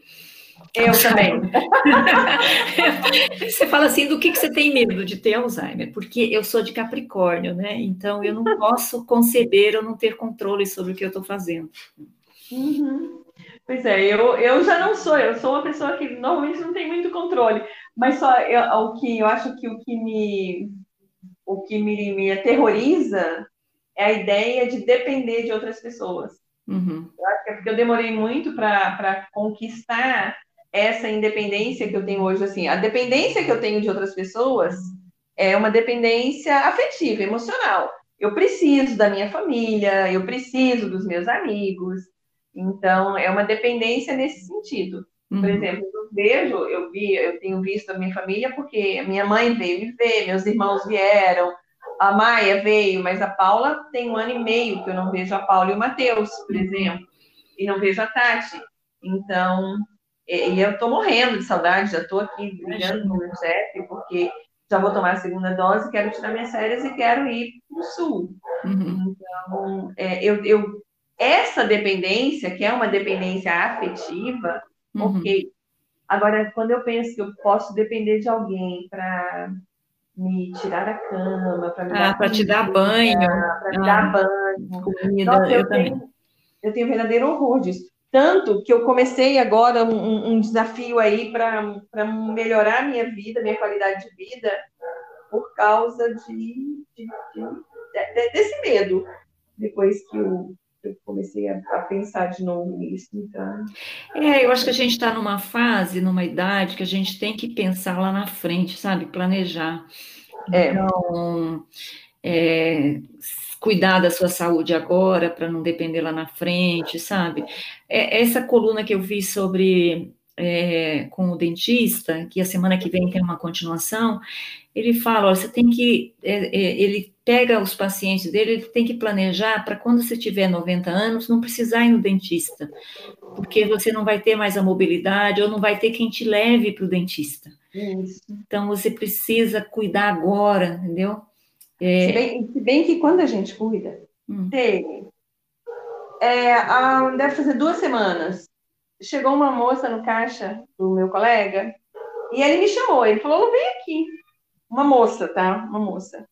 Eu também. você fala assim, do que, que você tem medo de ter Alzheimer? Porque eu sou de Capricórnio, né? Então eu não posso conceber ou não ter controle sobre o que eu estou fazendo. Uhum. Pois é, eu, eu já não sou, eu sou uma pessoa que normalmente não tem muito controle, mas só eu, o que eu acho que o que me o que me, me aterroriza é a ideia de depender de outras pessoas. Uhum. Eu acho que é porque eu demorei muito para conquistar essa independência que eu tenho hoje, assim, a dependência que eu tenho de outras pessoas é uma dependência afetiva, emocional. Eu preciso da minha família, eu preciso dos meus amigos. Então, é uma dependência nesse sentido. Por uhum. exemplo, eu vejo, eu vi, eu tenho visto a minha família porque a minha mãe veio me ver, meus irmãos vieram, a Maia veio, mas a Paula tem um ano e meio que eu não vejo a Paula e o Matheus, por exemplo, e não vejo a Tati. Então, e, eu tô morrendo de saudade, já tô aqui brigando com o meu chefe, porque já vou tomar a segunda dose, quero tirar minhas férias e quero ir para o sul. Uhum. Então, é, eu, eu, essa dependência, que é uma dependência afetiva, uhum. ok. Agora, quando eu penso que eu posso depender de alguém para me tirar da cama, para me ah, para te dar banho, para me ah, dar banho, comida, Nossa, eu, eu, tenho, eu tenho verdadeiro horror disso. Tanto que eu comecei agora um, um desafio aí para melhorar minha vida, minha qualidade de vida, por causa de, de, de, desse medo. Depois que eu, eu comecei a, a, pensar de novo nisso. Então... É, eu acho que a gente está numa fase, numa idade, que a gente tem que pensar lá na frente, sabe? Planejar. É. Então, é, cuidar da sua saúde agora para não depender lá na frente, sabe? É, essa coluna que eu vi sobre é, com o dentista, que a semana que vem tem uma continuação, ele fala, ó, você tem que, é, é, ele pega os pacientes dele, ele tem que planejar para quando você tiver 90 anos, não precisar ir no dentista, porque você não vai ter mais a mobilidade, ou não vai ter quem te leve para o dentista. Isso. Então, você precisa cuidar agora, entendeu? É... Se, bem, se, bem, que quando a gente cuida, hum. teve. É, a, deve fazer duas semanas. Chegou uma moça no caixa do meu colega e ele me chamou. Ele falou: vem aqui. Uma moça, tá? Uma moça.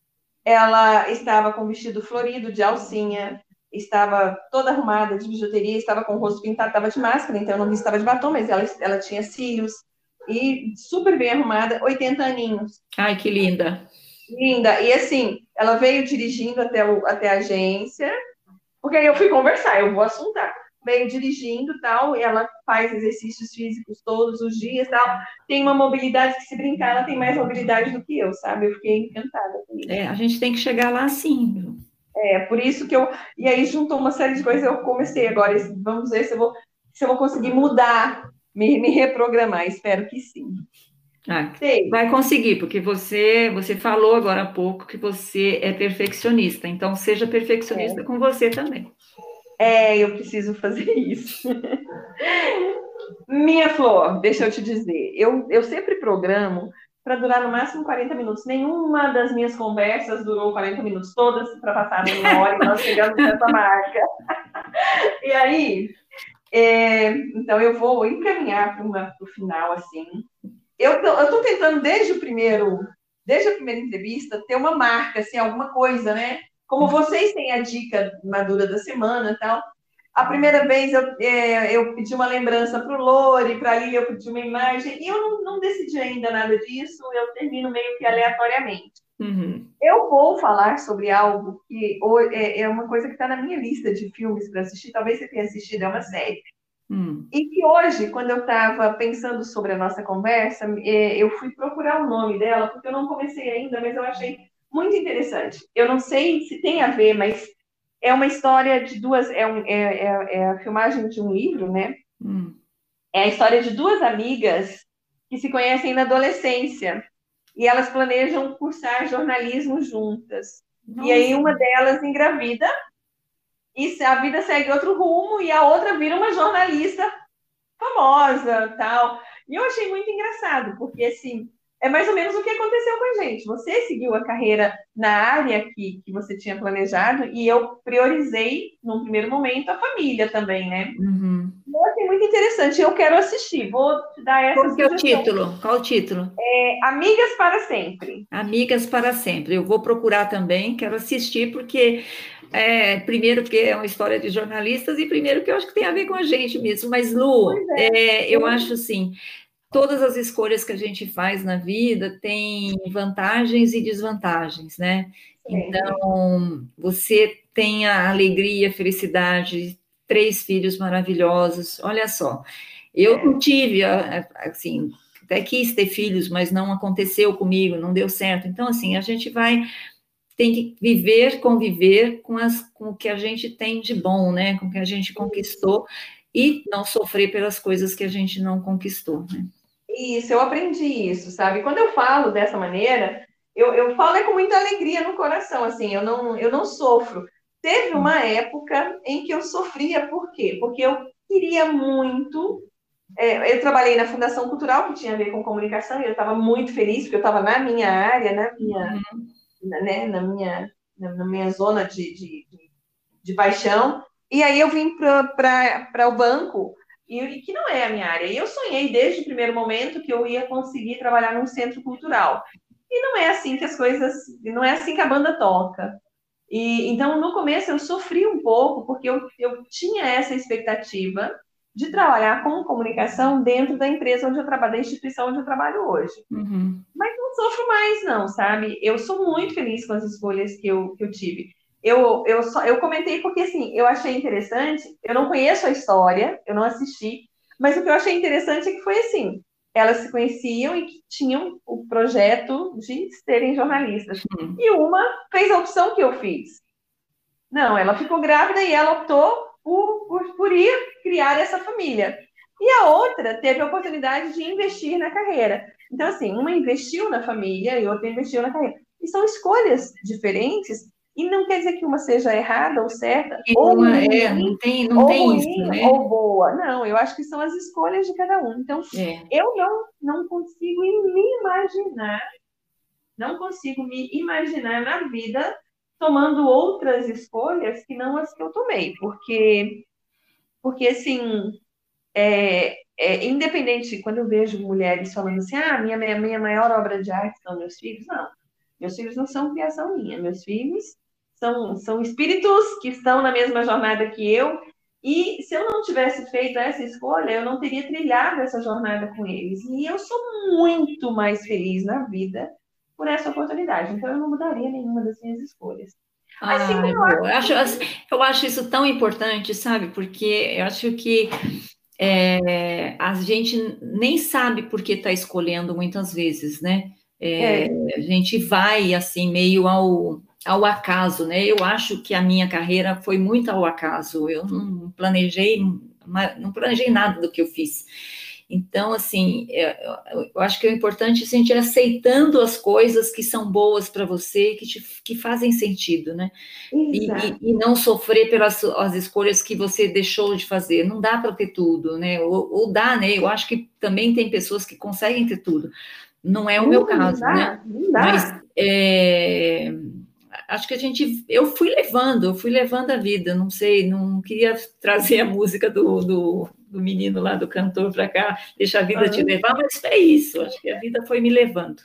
Ela estava com vestido florido de alcinha, estava toda arrumada de bijuteria, estava com o rosto pintado, estava de máscara, então eu não vi se estava de batom, mas ela, ela tinha cílios e super bem arrumada, 80 aninhos. Ai, que linda. Linda. E assim, ela veio dirigindo até, o, até a agência, porque aí eu fui conversar, eu vou assuntar. Veio dirigindo tal, e ela faz exercícios físicos todos os dias tal. Tem uma mobilidade que, se brincar, ela tem mais mobilidade do que eu, sabe? Eu fiquei encantada com isso. É, a gente tem que chegar lá sim. É, por isso que eu. E aí juntou uma série de coisas, eu comecei agora. Vamos ver se eu vou, se eu vou conseguir mudar, me, me reprogramar. Espero que sim. Ah, vai conseguir, porque você você falou agora há pouco que você é perfeccionista, então seja perfeccionista é. com você também. É, eu preciso fazer isso. Minha flor, deixa eu te dizer, eu, eu sempre programo para durar no máximo 40 minutos. Nenhuma das minhas conversas durou 40 minutos, todas para passar uma hora e nós chegamos nessa marca. e aí, é, então eu vou encaminhar para o final, assim, eu estou tentando desde o primeiro, desde a primeira entrevista, ter uma marca, assim, alguma coisa, né? Como vocês têm a dica madura da semana tal. A primeira vez eu, é, eu pedi uma lembrança para o Lore, para ali eu pedi uma imagem, e eu não, não, decidi ainda nada disso, eu termino meio que aleatoriamente. Uhum. Eu vou falar sobre algo que é, é uma coisa que está na minha lista de filmes para assistir, talvez você tenha assistido, é uma série. Hum. E que hoje, quando eu estava pensando sobre a nossa conversa, é, eu fui procurar o nome dela, porque eu não comecei ainda, mas eu achei muito interessante. Eu não sei se tem a ver, mas é uma história de duas. É, um, é, é, é a filmagem de um livro, né? Hum. É a história de duas amigas que se conhecem na adolescência e elas planejam cursar jornalismo juntas. Nossa. E aí uma delas engravida e a vida segue outro rumo e a outra vira uma jornalista famosa, tal. E eu achei muito engraçado, porque assim, é mais ou menos o que aconteceu com a gente. Você seguiu a carreira na área que, que você tinha planejado e eu priorizei, num primeiro momento, a família também, né? Uhum. Eu achei muito interessante. Eu quero assistir. Vou te dar essa Qual é o título? Qual o título? É, Amigas para Sempre. Amigas para Sempre. Eu vou procurar também, quero assistir, porque é, primeiro, porque é uma história de jornalistas, e primeiro, que eu acho que tem a ver com a gente mesmo. Mas, Lu, é. É, eu acho assim: todas as escolhas que a gente faz na vida têm vantagens e desvantagens, né? Então, você tem a alegria, a felicidade, três filhos maravilhosos, olha só. Eu não tive, assim, até quis ter filhos, mas não aconteceu comigo, não deu certo. Então, assim, a gente vai tem que viver, conviver com, as, com o que a gente tem de bom, né? Com o que a gente conquistou e não sofrer pelas coisas que a gente não conquistou, né? Isso, eu aprendi isso, sabe? Quando eu falo dessa maneira, eu, eu falo é com muita alegria no coração, assim, eu não, eu não sofro. Teve uma época em que eu sofria, por quê? Porque eu queria muito. É, eu trabalhei na Fundação Cultural, que tinha a ver com comunicação, e eu estava muito feliz, porque eu estava na minha área, na minha, uhum. na, né, na, minha, na, na minha zona de, de, de, paixão. E aí eu vim para o banco, e que não é a minha área. E eu sonhei desde o primeiro momento que eu ia conseguir trabalhar num centro cultural. E não é assim que as coisas, não é assim que a banda toca. E então no começo eu sofri um pouco porque eu, eu tinha essa expectativa de trabalhar com comunicação dentro da empresa onde eu trabalho, da instituição onde eu trabalho hoje. Uhum. Mas não sofro mais, não, sabe? Eu sou muito feliz com as escolhas que eu, que eu tive. Eu, eu, só, eu comentei porque, assim, eu achei interessante, eu não conheço a história, eu não assisti, mas o que eu achei interessante é que foi assim, elas se conheciam e que tinham o projeto de serem jornalistas. Uhum. E uma fez a opção que eu fiz. Não, ela ficou grávida e ela optou por, por, por ir criar essa família. E a outra teve a oportunidade de investir na carreira. Então, assim, uma investiu na família e outra investiu na carreira. E são escolhas diferentes e não quer dizer que uma seja errada ou certa, e ou uma, ruim, é, não tem, não tem ruim, isso, né? ou boa. Não, eu acho que são as escolhas de cada um. Então, é. eu não, não consigo me imaginar, não consigo me imaginar na vida tomando outras escolhas que não as que eu tomei, porque, porque assim, é, é, independente, quando eu vejo mulheres falando assim, ah, minha, minha, minha maior obra de arte são meus filhos, não. Meus filhos não são criação minha, meus filhos são, são espíritos que estão na mesma jornada que eu, e se eu não tivesse feito essa escolha, eu não teria trilhado essa jornada com eles. E eu sou muito mais feliz na vida por essa oportunidade. Então, eu não mudaria nenhuma das minhas escolhas. Assim, Ai, acho... eu, acho, eu acho isso tão importante, sabe? Porque eu acho que é, a gente nem sabe por que está escolhendo muitas vezes, né? É, é. A gente vai assim meio ao, ao acaso, né? Eu acho que a minha carreira foi muito ao acaso. Eu não planejei, não planejei nada do que eu fiz. Então, assim, é, eu acho que é importante a gente ir aceitando as coisas que são boas para você, que, te, que fazem sentido, né? E, e, não sofrer pelas as escolhas que você deixou de fazer. Não dá para ter tudo, né? Ou, ou, dá, né? Eu acho que também tem pessoas que conseguem ter tudo. Não é o meu caso, dá, né? Não dá. Mas é, acho que a gente, eu fui levando, eu fui levando a vida, não sei, não queria trazer a música do, do, do menino lá, do cantor para cá, deixa a vida uhum. te levar, mas é isso, acho que a vida foi me levando.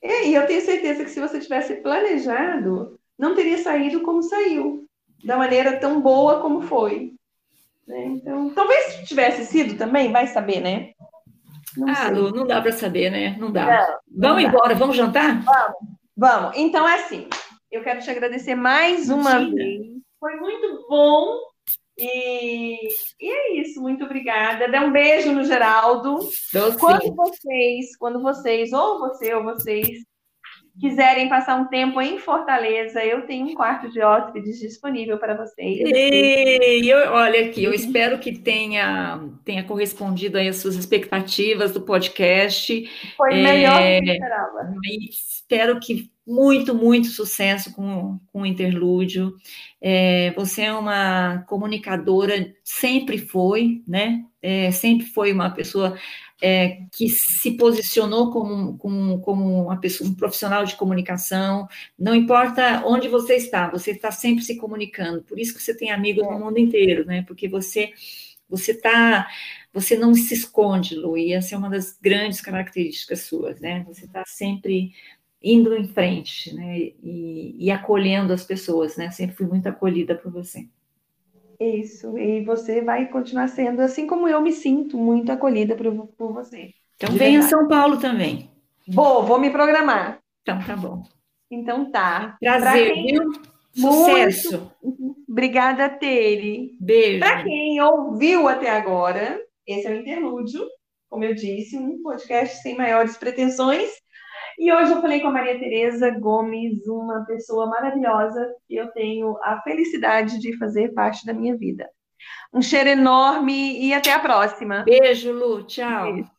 É, e eu tenho certeza que se você tivesse planejado, não teria saído como saiu, da maneira tão boa como foi. Né? Então, talvez tivesse sido também, vai saber, né? Não ah, Lu, não dá para saber, né? Não dá. Não, não vamos dá. embora, vamos jantar? Vamos, vamos. Então é assim. Eu quero te agradecer mais uma vez. Foi muito bom. E, e, é isso, muito obrigada. Dê um beijo no Geraldo. Doce. Quando vocês, quando vocês, ou você ou vocês, quiserem passar um tempo em Fortaleza, eu tenho um quarto de hóspedes disponível para vocês. E eu, olha aqui, eu espero que tenha, tenha correspondido às suas expectativas do podcast. Foi melhor é, do que eu esperava. Espero que muito, muito sucesso com, com o Interlúdio. É, você é uma comunicadora, sempre foi, né? É, sempre foi uma pessoa é, que se posicionou como, como, como uma pessoa, um profissional de comunicação, não importa onde você está, você está sempre se comunicando, por isso que você tem amigos no mundo inteiro, né? Porque você você tá, você não se esconde, Lu, e essa é uma das grandes características suas, né? Você está sempre indo em frente, né? E, e acolhendo as pessoas, né? Sempre fui muito acolhida por você. Isso, e você vai continuar sendo, assim como eu me sinto muito acolhida por, por você. Então venha em São Paulo também. Vou, vou me programar. Então tá bom. Então tá. Prazer, quem... viu? Sucesso. Muito... Obrigada, Tere. Beijo. Para quem ouviu até agora, Esse é o Interlúdio, como eu disse, um podcast sem maiores pretensões. E hoje eu falei com a Maria Tereza Gomes, uma pessoa maravilhosa que eu tenho a felicidade de fazer parte da minha vida. Um cheiro enorme e até a próxima. Beijo, Lu. Tchau. Beijo.